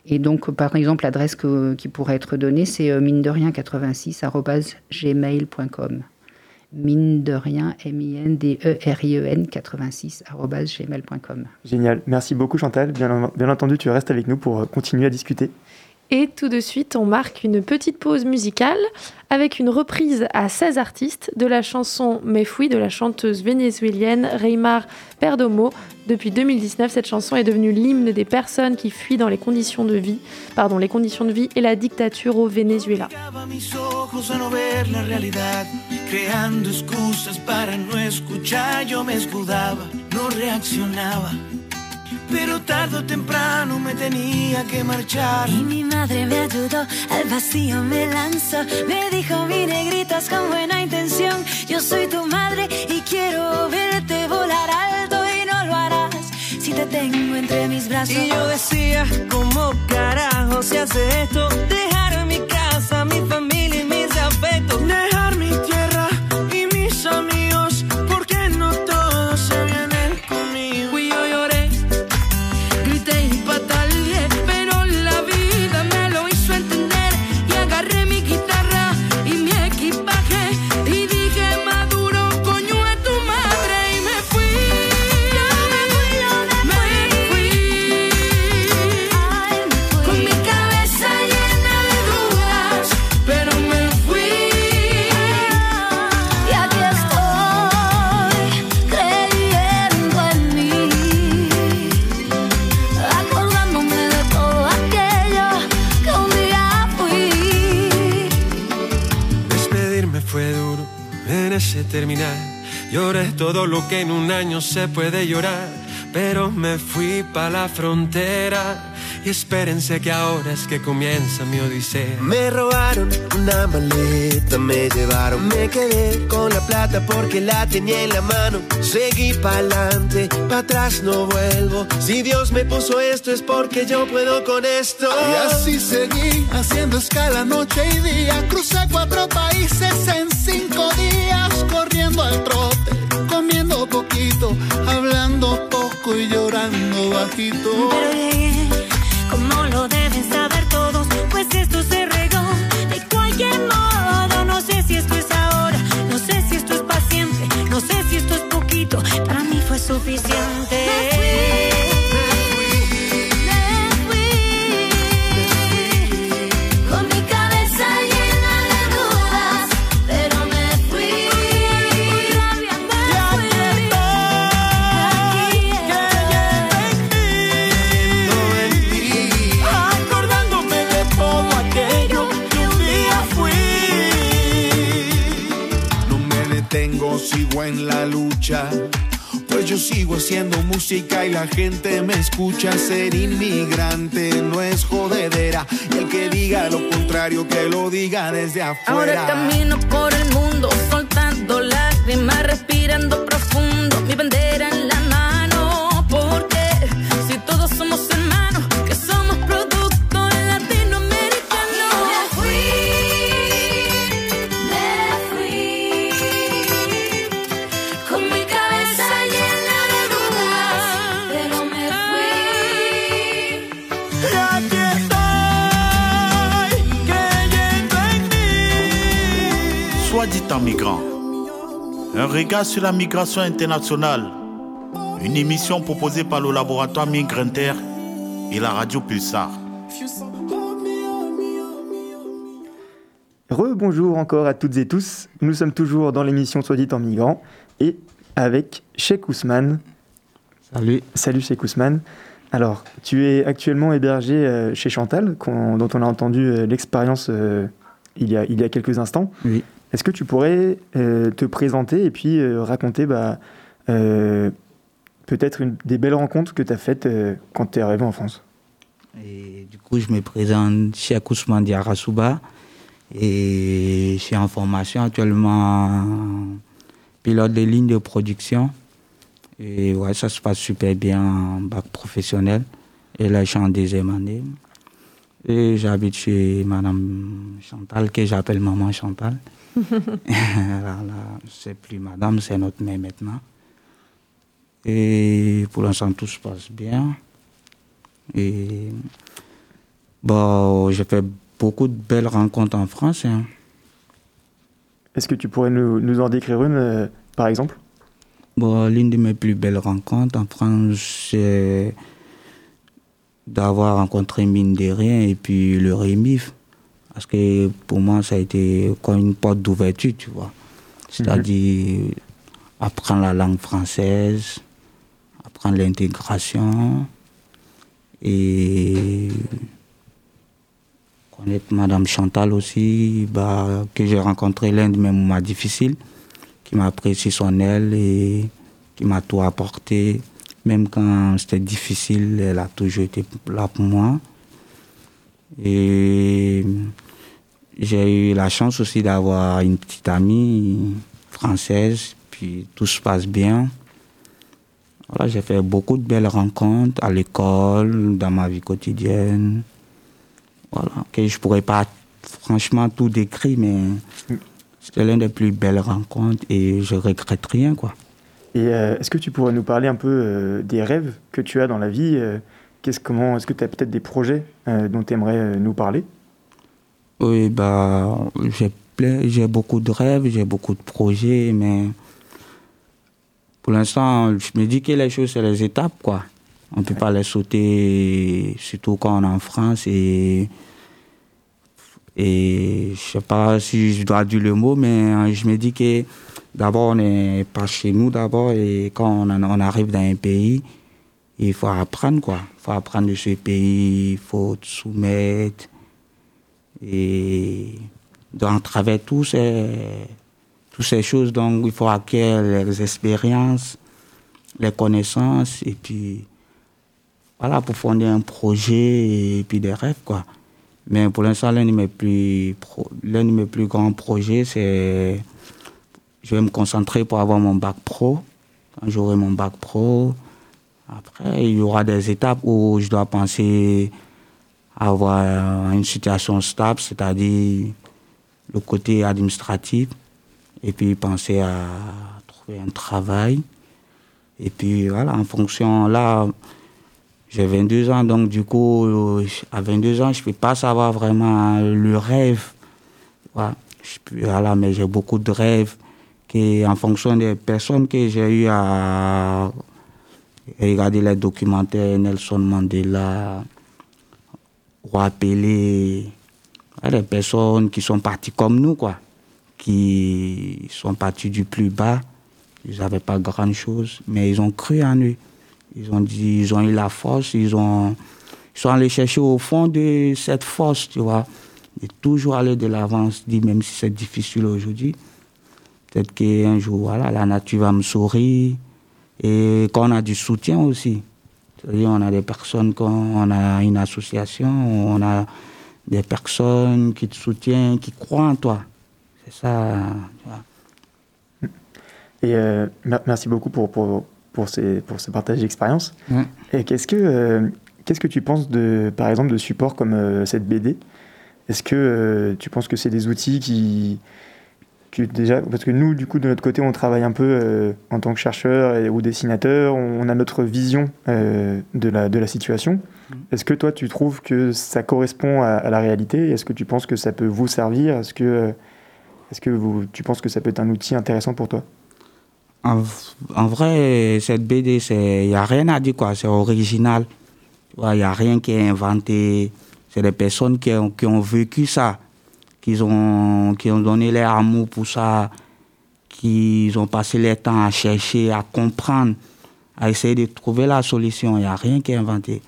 Et donc, par exemple, l'adresse qui pourrait être donnée, c'est euh, mine de rien 86 gmail.com. Mine de rien, M-I-N-D-E-R-I-E-N 86 gmail.com. Génial. Merci beaucoup, Chantal. Bien, bien entendu, tu restes avec nous pour continuer à discuter. Et tout de suite, on marque une petite pause musicale avec une reprise à 16 artistes de la chanson Me Fui de la chanteuse vénézuélienne Reymar Perdomo. Depuis 2019, cette chanson est devenue l'hymne des personnes qui fuient dans les conditions de vie, pardon, les conditions de vie et la dictature au Venezuela. Pero tarde o temprano me tenía que marchar. Y mi madre me ayudó, al vacío me lanzó, me dijo mi negritas con buena intención, yo soy tu madre y quiero verte volar alto y no lo harás si te tengo entre mis brazos. Y yo decía, ¿cómo carajo se hace esto? Dejar mi casa, mi familia todo lo que en un año se puede llorar, pero me fui para la frontera y espérense que ahora es que comienza mi odisea. Me robaron una maleta, me llevaron, me quedé con la plata porque la tenía en la mano. Seguí pa'lante, para atrás no vuelvo. Si Dios me puso esto es porque yo puedo con esto. Y así seguí haciendo escala noche y día. Crucé cuatro países en cinco días, corriendo al trote, poquito, hablando poco y llorando bajito. como lo deben saber todos, pues esto se regó de cualquier modo. No sé si esto es ahora, no sé si esto es paciente, no sé si esto es poquito, para mí fue suficiente. Con sigo en la lucha. Pues yo sigo haciendo música y la gente me escucha. Ser inmigrante no es jodedera. Y el que diga lo contrario, que lo diga desde afuera. Ahora camino por el mundo, soltando lágrimas, respirando en migrant. Un regard sur la migration internationale. Une émission proposée par le laboratoire Migrinter et la radio Pulsar. Rebonjour encore à toutes et tous. Nous sommes toujours dans l'émission Soit dit en migrant et avec Sheikh Ousmane. Salut. Salut Sheikh Ousmane. Alors, tu es actuellement hébergé euh, chez Chantal, dont on a entendu euh, l'expérience euh, il, y a, il y a quelques instants. Oui. Est-ce que tu pourrais euh, te présenter et puis euh, raconter bah, euh, peut-être des belles rencontres que tu as faites quand tu es arrivé en France? Et du coup, je me présente chez Ousmane Diarasouba et je suis en formation actuellement pilote des lignes de production. Et ça se passe super bien en bac professionnel. Et là, je suis en deuxième année. Et j'habite chez Madame Chantal, que j'appelle Maman Chantal. (laughs) c'est plus Madame, c'est notre mère maintenant. Et pour l'instant, tout se passe bien. Et bon, j'ai fait beaucoup de belles rencontres en France. hein. Est-ce que tu pourrais nous, nous en décrire une, euh, par exemple? Bon, l'une de mes plus belles rencontres en France, c'est d'avoir rencontré Mine de Rien et puis le Rémif. Parce que pour moi, ça a été comme une porte d'ouverture, tu vois. C'est-à-dire apprendre la langue française, apprendre l'intégration et connaître Madame Chantal aussi, bah, que j'ai rencontré l'un de mes moments difficiles, qui m'a sur son aile et qui m'a tout apporté. Même quand c'était difficile, elle a toujours été là pour moi. Et j'ai eu la chance aussi d'avoir une petite amie française, puis tout se passe bien. Voilà, j'ai fait beaucoup de belles rencontres à l'école, dans ma vie quotidienne. Voilà, que je pourrais pas franchement tout décrire, mais c'était l'une des plus belles rencontres et je regrette rien, quoi. Et euh, est-ce que tu pourrais nous parler un peu euh, des rêves que tu as dans la vie euh, qu'est-ce, Est-ce que tu as peut-être des projets dont tu aimerais nous parler? Oui, bah, j'ai, beaucoup de rêves, j'ai beaucoup de projets, mais pour l'instant, je me dis que les choses, c'est les étapes, quoi. On ne peut pas les sauter, surtout quand on est en France. Et, et je sais pas si je dois dire le mot, mais euh, je me dis que d'abord, on n'est pas chez nous d'abord. Et quand on arrive dans un pays, il faut apprendre, quoi. Il faut apprendre de ce pays, il faut te soumettre. Et dans, à travers ces, toutes ces choses. Donc, il faut acquérir les expériences, les connaissances, et puis, voilà, pour fonder un projet et puis des rêves, quoi. Mais pour l'instant, l'un de mes plus, l'un de mes plus grands projets, c'est, je vais me concentrer pour avoir mon bac pro. Quand j'aurai mon bac pro, après, il y aura des étapes où je dois penser avoir une situation stable, c'est-à-dire le côté administratif, et puis penser à trouver un travail. Et puis voilà, en fonction, là, j'ai 22 ans, donc du coup, à 22 ans, je ne peux pas savoir vraiment le rêve. Voilà, voilà mais j'ai beaucoup de rêves qui, en fonction des personnes que j'ai eu à regarder les documentaires, Nelson Mandela, Roi Pelé, les personnes qui sont parties comme nous, quoi, qui sont parties du plus bas. Ils n'avaient pas grand-chose, mais ils ont cru en eux. Ils ont dit, ils ont eu la force, ils ont, ils sont allés chercher au fond de cette force, tu vois, et toujours aller de l'avant, dit même si c'est difficile aujourd'hui. Peut-être qu'un jour, voilà, la nature va me sourire et qu'on a du soutien aussi. C'est-à-dire, on a des personnes, on a une association, on a des personnes qui te soutiennent, qui croient en toi. C'est ça. Et euh, merci beaucoup pour, pour, pour, ces, pour ce partage d'expérience. Et qu'est-ce que, euh, qu'est-ce que tu penses, de, par exemple, de supports comme euh, cette BD Est-ce que tu penses que c'est des outils qui, déjà, parce que nous, du coup, de notre côté, on travaille un peu euh, en tant que chercheur ou dessinateur, on, a notre vision euh, de, la, de la situation. Mm. Est-ce que toi, tu trouves que ça correspond à, la réalité? Est-ce que tu penses que ça peut vous servir? Est-ce que, est-ce que vous, tu penses que ça peut être un outil intéressant pour toi? En, en, vrai, cette BD, il n'y a rien à dire, quoi. C'est original. Il n'y a rien qui est inventé. C'est des personnes qui ont, qui ont vécu ça qu'ils ont, qui ont donné leur amour pour ça, qu'ils ont passé leur temps à chercher, à comprendre, à essayer de trouver la solution. Il n'y a rien qui est inventé.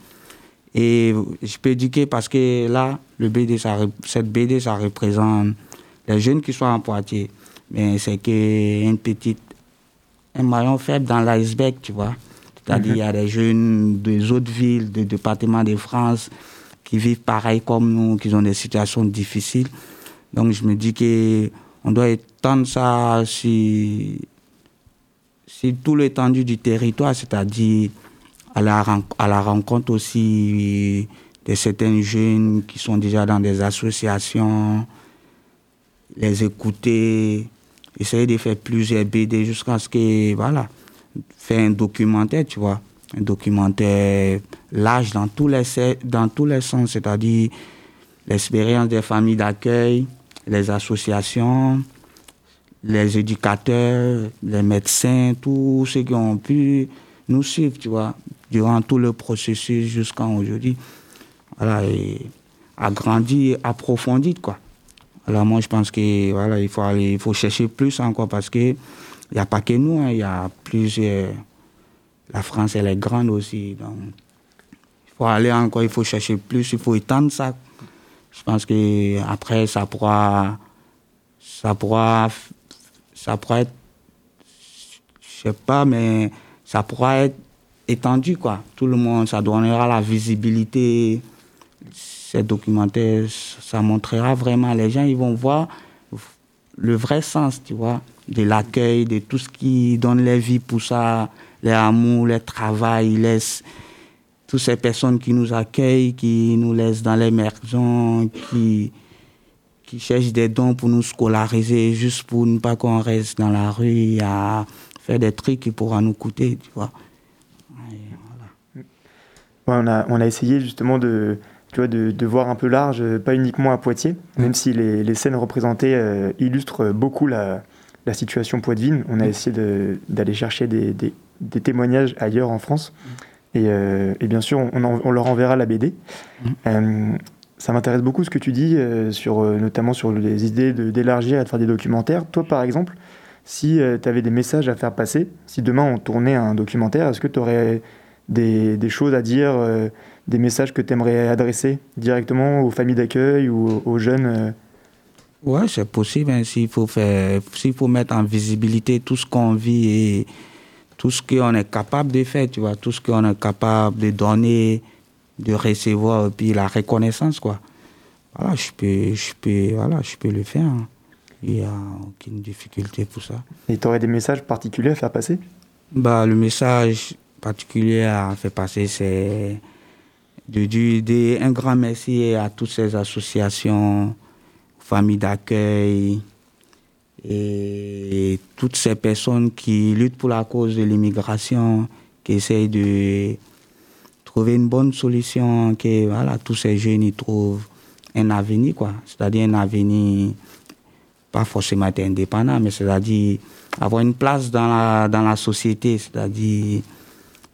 Et je peux éduquer parce que là, le BD, ça, cette BD, ça représente les jeunes qui sont en Poitiers. Mais c'est qu'une petite, un maillon faible dans l'iceberg, tu vois. C'est-à-dire, il y a des jeunes des autres villes, des départements de France, qui vivent pareil comme nous, qui ont des situations difficiles. Donc je me dis qu'on doit étendre ça sur, tout l'étendue du territoire, c'est-à-dire à la, à la rencontre aussi de certains jeunes qui sont déjà dans des associations, les écouter, essayer de faire plusieurs BD jusqu'à ce que, voilà, faire un documentaire, tu vois, un documentaire large dans tous les, dans tous les sens, c'est-à-dire l'expérience des familles d'accueil, les associations, les éducateurs, les médecins, tous ceux qui ont pu nous suivre, tu vois, durant tout le processus jusqu'à aujourd'hui. Voilà, et agrandir, approfondir, quoi. Alors moi, je pense que voilà, il faut aller, il faut chercher plus encore parce que il n'y a pas que nous, hein, il y a plusieurs. La France, elle est grande aussi, donc il faut aller encore, il faut chercher plus, il faut étendre ça. Je pense que après ça pourra, ça pourra, ça pourra être, je sais pas, mais ça pourra être étendu quoi. Tout le monde, ça donnera la visibilité. Ces documentaires, ça montrera vraiment les gens, ils vont voir le vrai sens, tu vois, de l'accueil, de tout ce qui donne la vie pour ça, l'amour, le travail, laisse toutes ces personnes qui nous accueillent, qui nous laissent dans les maisons, qui, qui cherchent des dons pour nous scolariser, juste pour ne pas qu'on reste dans la rue à faire des trucs qui pourront nous coûter, tu vois. on, a, on a essayé justement de, tu vois, de, de, voir un peu large, pas uniquement à Poitiers, même si les, les scènes représentées euh, illustrent beaucoup la, la situation poitevine. On a essayé d'aller chercher des, des, des, témoignages ailleurs en France. Euh, et, bien sûr, on, leur enverra la BD. Mmh. Euh, ça m'intéresse beaucoup ce que tu dis, euh, sur, notamment sur les idées d'élargir et de faire des documentaires. Toi, par exemple, si tu avais des messages à faire passer, si demain on tournait un documentaire, est-ce que tu aurais des, choses à dire, des messages que tu aimerais adresser directement aux familles d'accueil ou aux, jeunes Ouais, c'est possible. Hein, s'il faut faire, s'il faut mettre en visibilité tout ce qu'on vit et tout ce qu'on est capable de faire, tu vois, tout ce qu'on est capable de donner, de recevoir, et puis la reconnaissance, quoi. Voilà, je peux, je peux, voilà, je peux le faire. Hein. Il n'y a aucune difficulté pour ça. Et tu aurais des messages particuliers à faire passer? Bah, Le message particulier à faire passer, c'est de dire un grand merci à toutes ces associations, familles d'accueil et toutes ces personnes qui luttent pour la cause de l'immigration, qui essayent de trouver une bonne solution, que voilà, tous ces jeunes y trouvent un avenir, quoi. C'est-à-dire un avenir, pas forcément être indépendant, mais c'est-à-dire avoir une place dans la, dans la société, c'est-à-dire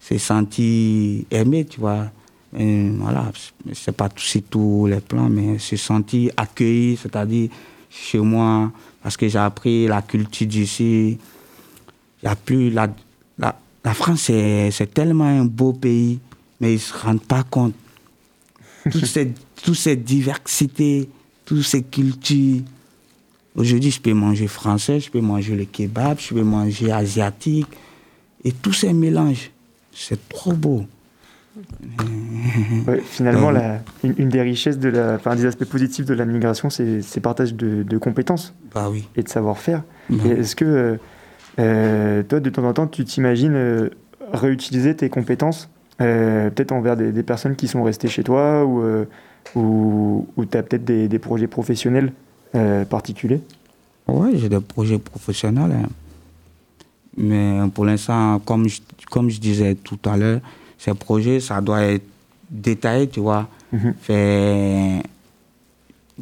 se sentir aimé, tu vois. Voilà, c'est pas sur tous les plans, mais se sentir accueilli, c'est-à-dire chez moi, parce que j'ai appris la culture d'ici. Il a plus la, la, la France, c'est tellement un beau pays, mais ils ne se rendent pas compte. Toute cette, (laughs) toute cette diversité, toutes ces cultures. Aujourd'hui, je peux manger français, je peux manger le kebab, je peux manger asiatique. Et tous ces mélanges, c'est trop beau. (laughs) finalement, la, une, des richesses, de la, enfin, des aspects positifs de la migration, c'est le partage de, compétences bah oui. et de savoir-faire. Bah est-ce que euh, euh, toi, de temps en temps, tu t'imagines euh, réutiliser tes compétences, peut-être envers des, personnes qui sont restées chez toi ou, ou, tu as peut-être des, projets professionnels particuliers? Oui, j'ai des projets professionnels. Hein. Mais pour l'instant, comme comme je disais tout à l'heure, ces projets, ça doit être détaillé, tu vois. Mhm.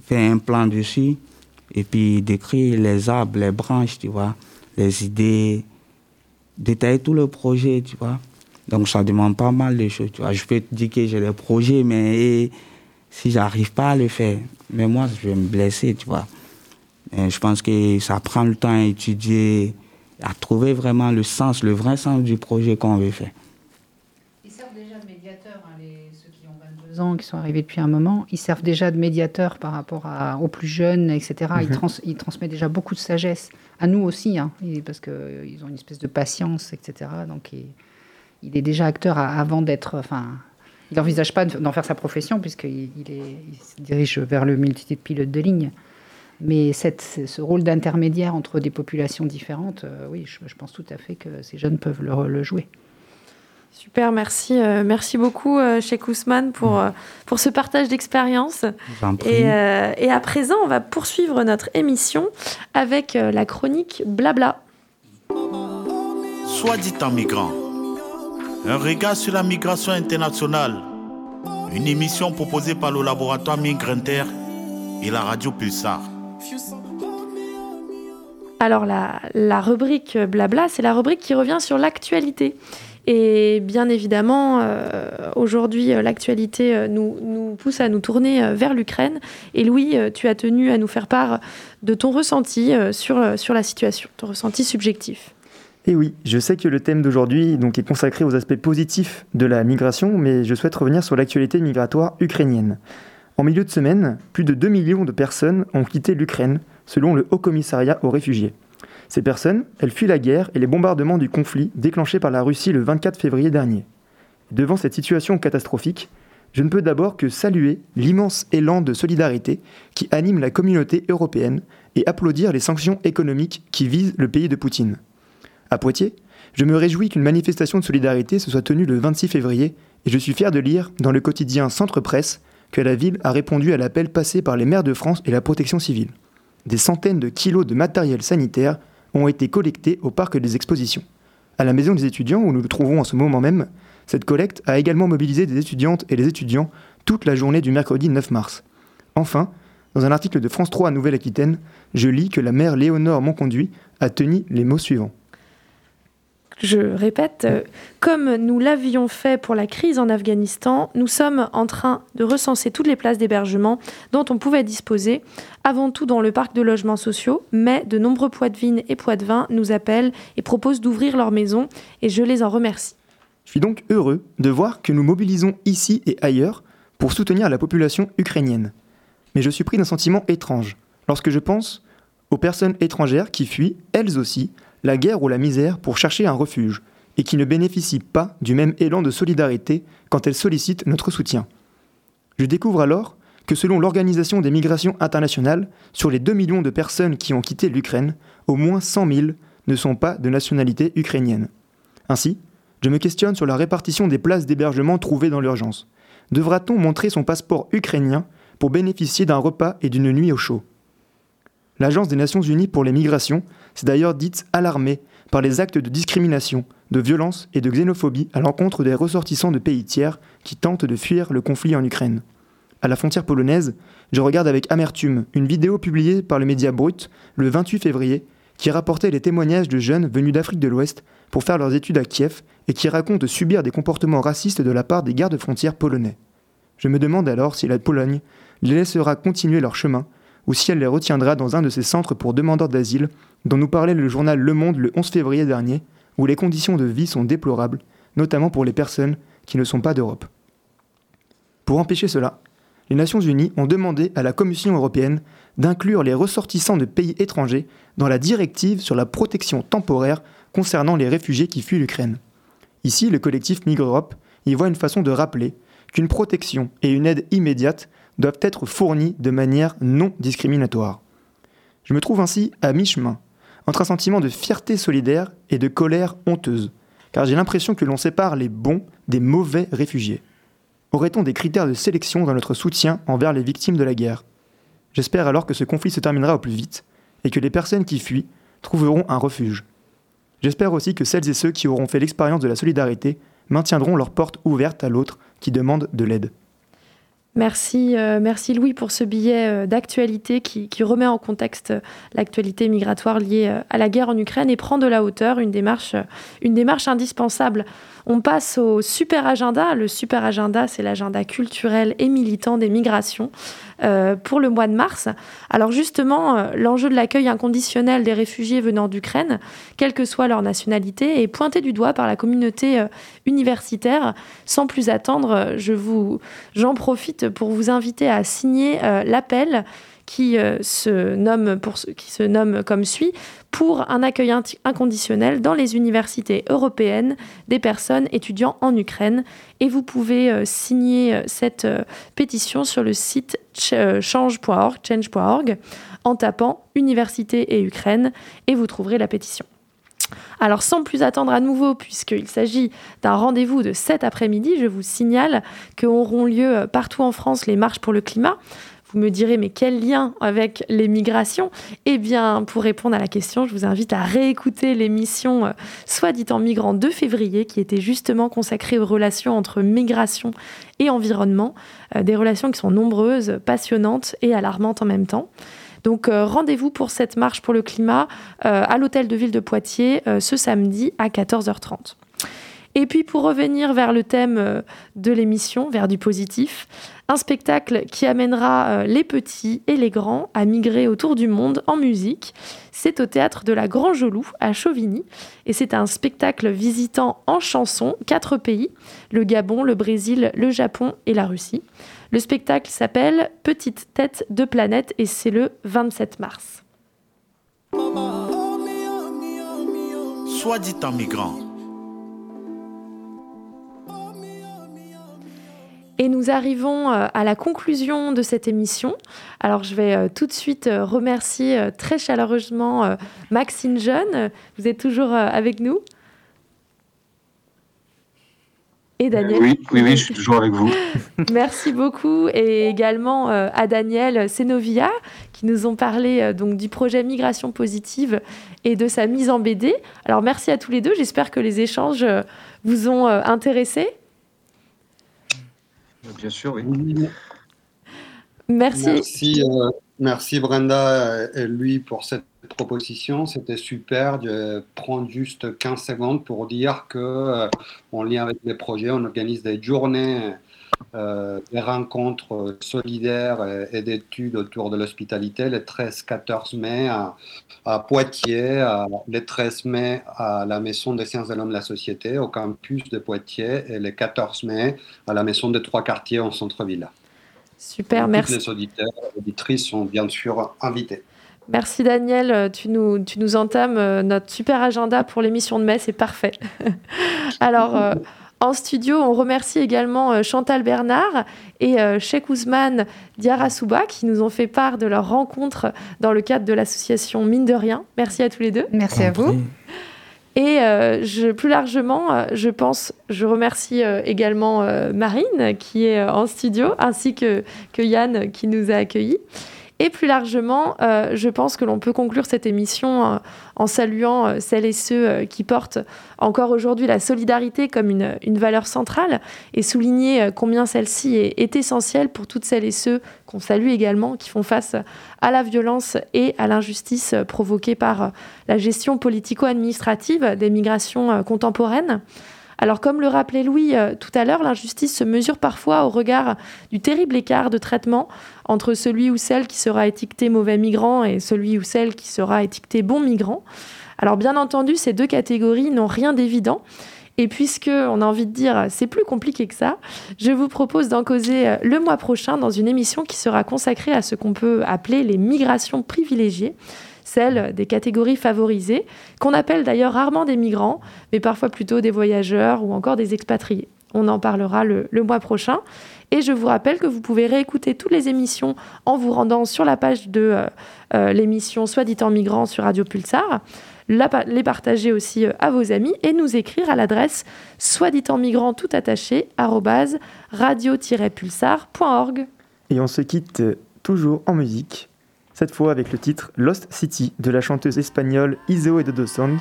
Faire, un plan dessus et puis décrire les arbres, les branches, tu vois, les idées, détailler tout le projet, tu vois. Donc ça demande pas mal de choses, tu vois. Je peux te dire que j'ai des projets, mais si j'arrive pas à le faire, mais moi, je vais me blesser, tu vois. je pense que ça prend le temps à étudier, à trouver vraiment le sens, le vrai sens du projet qu'on veut faire. Qui sont arrivés depuis un moment, ils servent déjà de médiateurs par rapport à, aux plus jeunes, etc. Ils, mhm. ils, transmettent déjà beaucoup de sagesse. À nous aussi, hein, parce qu'ils ont une espèce de patience, etc. Donc il, est déjà acteur avant d'être... Enfin, il n'envisage pas d'en faire sa profession, puisqu'il il, se dirige vers le multitude de pilotes de ligne. Mais cette, ce rôle d'intermédiaire entre des populations différentes, euh, oui, je, pense tout à fait que ces jeunes peuvent le jouer. Super, merci, euh, merci beaucoup, euh, Cheikh Ousmane, pour, mm. euh, pour ce partage d'expérience. Et, et, à présent, on va poursuivre notre émission avec la chronique Blabla. Soit dit en migrant, un regard sur la migration internationale, une émission proposée par le laboratoire Migrinter et la radio Pulsar. Alors la, la rubrique Blabla, c'est la rubrique qui revient sur l'actualité. Et bien évidemment, euh, aujourd'hui, euh, l'actualité euh, nous, pousse à nous tourner vers l'Ukraine. Et Louis, tu as tenu à nous faire part de ton ressenti sur, la situation, ton ressenti subjectif. Et oui, je sais que le thème d'aujourd'hui est consacré aux aspects positifs de la migration, mais je souhaite revenir sur l'actualité migratoire ukrainienne. En milieu de semaine, plus de 2 millions de personnes ont quitté l'Ukraine, selon le Haut Commissariat aux réfugiés. Ces personnes, elles fuient la guerre et les bombardements du conflit déclenchés par la Russie le 24 février dernier. Devant cette situation catastrophique, je ne peux d'abord que saluer l'immense élan de solidarité qui anime la communauté européenne et applaudir les sanctions économiques qui visent le pays de Poutine. À Poitiers, je me réjouis qu'une manifestation de solidarité se soit tenue le 26 février et je suis fier de lire dans le quotidien Centre Presse que la ville a répondu à l'appel passé par les maires de France et la protection civile. Des centaines de kilos de matériel sanitaire ont été collectés au parc des expositions. À la maison des étudiants, où nous nous trouvons en ce moment même, cette collecte a également mobilisé des étudiantes et des étudiants toute la journée du mercredi 9 mars. Enfin, dans un article de France 3 à Nouvelle-Aquitaine, je lis que la mère Léonore Monconduit a tenu les mots suivants je répète, euh, comme nous l'avions fait pour la crise en Afghanistan, nous sommes en train de recenser toutes les places d'hébergement dont on pouvait disposer, avant tout dans le parc de logements sociaux, mais de nombreux Poitvines et Poitvins nous appellent et proposent d'ouvrir leurs maisons, et je les en remercie. Je suis donc heureux de voir que nous mobilisons ici et ailleurs pour soutenir la population ukrainienne. Mais je suis pris d'un sentiment étrange, lorsque je pense aux personnes étrangères qui fuient, elles aussi, la guerre ou la misère pour chercher un refuge, et qui ne bénéficient pas du même élan de solidarité quand elles sollicitent notre soutien. Je découvre alors que selon l'Organisation des migrations internationales, sur les 2 millions de personnes qui ont quitté l'Ukraine, au moins 100 000 ne sont pas de nationalité ukrainienne. Ainsi, je me questionne sur la répartition des places d'hébergement trouvées dans l'urgence. Devra-t-on montrer son passeport ukrainien pour bénéficier d'un repas et d'une nuit au chaud? L'Agence des Nations Unies pour les migrations s'est d'ailleurs dite alarmée par les actes de discrimination, de violence et de xénophobie à l'encontre des ressortissants de pays tiers qui tentent de fuir le conflit en Ukraine. À la frontière polonaise, je regarde avec amertume une vidéo publiée par le média Brut le 28 février qui rapportait les témoignages de jeunes venus d'Afrique de l'Ouest pour faire leurs études à Kiev et qui racontent subir des comportements racistes de la part des gardes frontières polonais. Je me demande alors si la Pologne les laissera continuer leur chemin ou si elle les retiendra dans un de ces centres pour demandeurs d'asile dont nous parlait le journal Le Monde le 11 février dernier, où les conditions de vie sont déplorables, notamment pour les personnes qui ne sont pas d'Europe. Pour empêcher cela, les Nations Unies ont demandé à la Commission européenne d'inclure les ressortissants de pays étrangers dans la directive sur la protection temporaire concernant les réfugiés qui fuient l'Ukraine. Ici, le collectif Migre Europe y voit une façon de rappeler qu'une protection et une aide immédiate doivent être fournis de manière non discriminatoire. Je me trouve ainsi à mi-chemin, entre un sentiment de fierté solidaire et de colère honteuse, car j'ai l'impression que l'on sépare les bons des mauvais réfugiés. Aurait-on des critères de sélection dans notre soutien envers les victimes de la guerre? J'espère alors que ce conflit se terminera au plus vite et que les personnes qui fuient trouveront un refuge. J'espère aussi que celles et ceux qui auront fait l'expérience de la solidarité maintiendront leurs portes ouvertes à l'autre qui demande de l'aide. Merci, euh, merci Louis pour ce billet euh, d'actualité qui, remet en contexte euh, l'actualité migratoire liée à la guerre en Ukraine et prend de la hauteur, une démarche, une démarche indispensable. On passe au super agenda. Le super agenda, c'est l'agenda culturel et militant des migrations pour le mois de mars. Alors justement, l'enjeu de l'accueil inconditionnel des réfugiés venant d'Ukraine, quelle que soit leur nationalité, est pointé du doigt par la communauté universitaire. Sans plus attendre, j'en profite pour vous inviter à signer euh, l'appel qui, euh, se nomme pour, qui se nomme comme suit pour un accueil inconditionnel dans les universités européennes des personnes étudiant en Ukraine. Et vous pouvez euh, signer cette pétition sur le site change.org, change.org, en tapant Université et Ukraine, et vous trouverez la pétition. Alors sans plus attendre à nouveau, puisqu'il s'agit d'un rendez-vous de cet après-midi, je vous signale qu'auront lieu partout en France les marches pour le climat. Vous me direz, mais quel lien avec les migrations Eh bien, pour répondre à la question, je vous invite à réécouter l'émission euh, Soit dit en migrant de février, qui était justement consacrée aux relations entre migration et environnement, euh, des relations qui sont nombreuses, passionnantes et alarmantes en même temps. Donc euh, rendez-vous pour cette marche pour le climat à l'hôtel de ville de Poitiers ce samedi à 14h30. Et puis pour revenir vers le thème de l'émission, vers du positif, un spectacle qui amènera les petits et les grands à migrer autour du monde en musique. C'est au théâtre de la Grand Jolou à Chauvigny et c'est un spectacle visitant en chanson quatre pays, le Gabon, le Brésil, le Japon et la Russie. Le spectacle s'appelle Petite tête de planète et c'est le 27 mars. Soit dit en migrant. Et nous arrivons euh, à la conclusion de cette émission. Alors je vais euh, tout de suite euh, remercier très chaleureusement Maxine Jeune. Vous êtes toujours avec nous? Et Daniel. Oui, oui, oui, je suis toujours avec vous. (laughs) Merci beaucoup et également à Daniel Senovia qui nous ont parlé donc du projet Migration positive et de sa mise en BD. Alors merci à tous les deux. J'espère que les échanges vous ont intéressé. Bien sûr, oui. Merci. Merci, merci Brenda et lui pour cette proposition, c'était super de prendre juste 15 secondes pour dire que euh, en lien avec les projets, on organise des journées, euh, des rencontres solidaires et, d'études autour de l'hospitalité les 13-14 mai à, Poitiers, les 13 mai à la Maison des sciences de l'homme de la société au campus de Poitiers et les 14 mai à la Maison des trois quartiers en centre-ville. Super, merci. Tous les auditeurs et auditrices sont bien sûr invités. Merci Daniel, tu nous, tu nous entames euh, notre super agenda pour l'émission de mai, c'est parfait. (laughs) Alors, euh, en studio, on remercie également euh, Chantal Bernard et Sheikh Ousmane Diarasuba qui nous ont fait part de leur rencontre dans le cadre de l'association Mine de Rien. Merci à tous les deux. Merci à vous. Et je, plus largement, je pense, je remercie également Marine qui est en studio, ainsi que, que Yann qui nous a accueillis. Et plus largement, euh, je pense que l'on peut conclure cette émission euh, en saluant euh, celles et ceux qui portent encore aujourd'hui la solidarité comme une, valeur centrale et souligner combien celle-ci est, est, essentielle pour toutes celles et ceux qu'on salue également, qui font face à la violence et à l'injustice provoquée par la gestion politico-administrative des migrations contemporaines. Alors comme le rappelait Louis euh, tout à l'heure, l'injustice se mesure parfois au regard du terrible écart de traitement entre celui ou celle qui sera étiqueté mauvais migrant et celui ou celle qui sera étiqueté bon migrant. Alors bien entendu, ces deux catégories n'ont rien d'évident. Et puisque on a envie de dire c'est plus compliqué que ça, je vous propose d'en causer euh, le mois prochain dans une émission qui sera consacrée à ce qu'on peut appeler les migrations privilégiées des catégories favorisées, qu'on appelle d'ailleurs rarement des migrants, mais parfois plutôt des voyageurs ou encore des expatriés. On en parlera le, mois prochain. Et je vous rappelle que vous pouvez réécouter toutes les émissions en vous rendant sur la page de euh, euh, l'émission Soit dit en migrant sur Radio Pulsar, les partager aussi euh, à vos amis et nous écrire à l'adresse soit dit en migrant tout attaché radio-pulsar.org. Et on se quitte toujours en musique cette fois avec le titre Lost City de la chanteuse espagnole Iseo et Dodo Sound.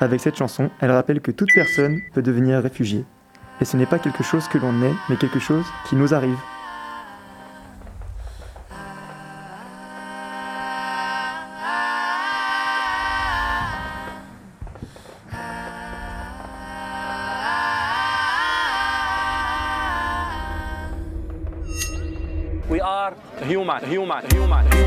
Avec cette chanson, elle rappelle que toute personne peut devenir réfugié. Et ce n'est pas quelque chose que l'on est, mais quelque chose qui nous arrive. We are human, human, human.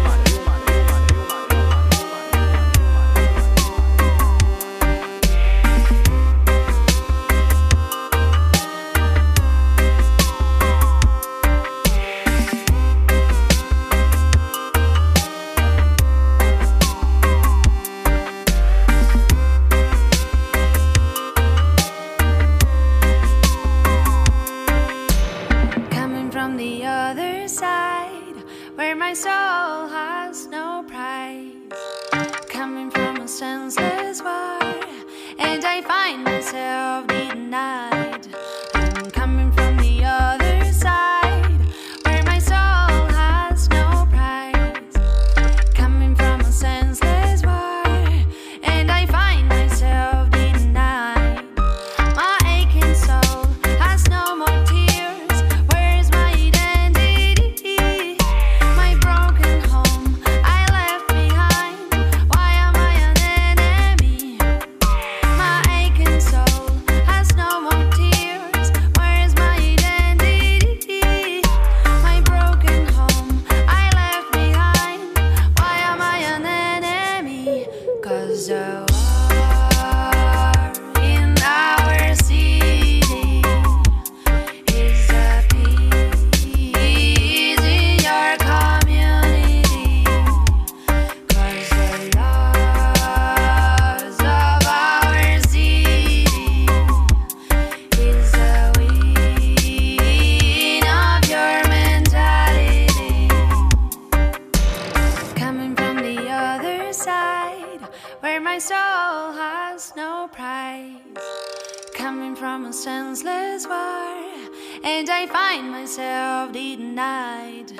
And I find myself denied.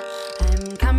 I'm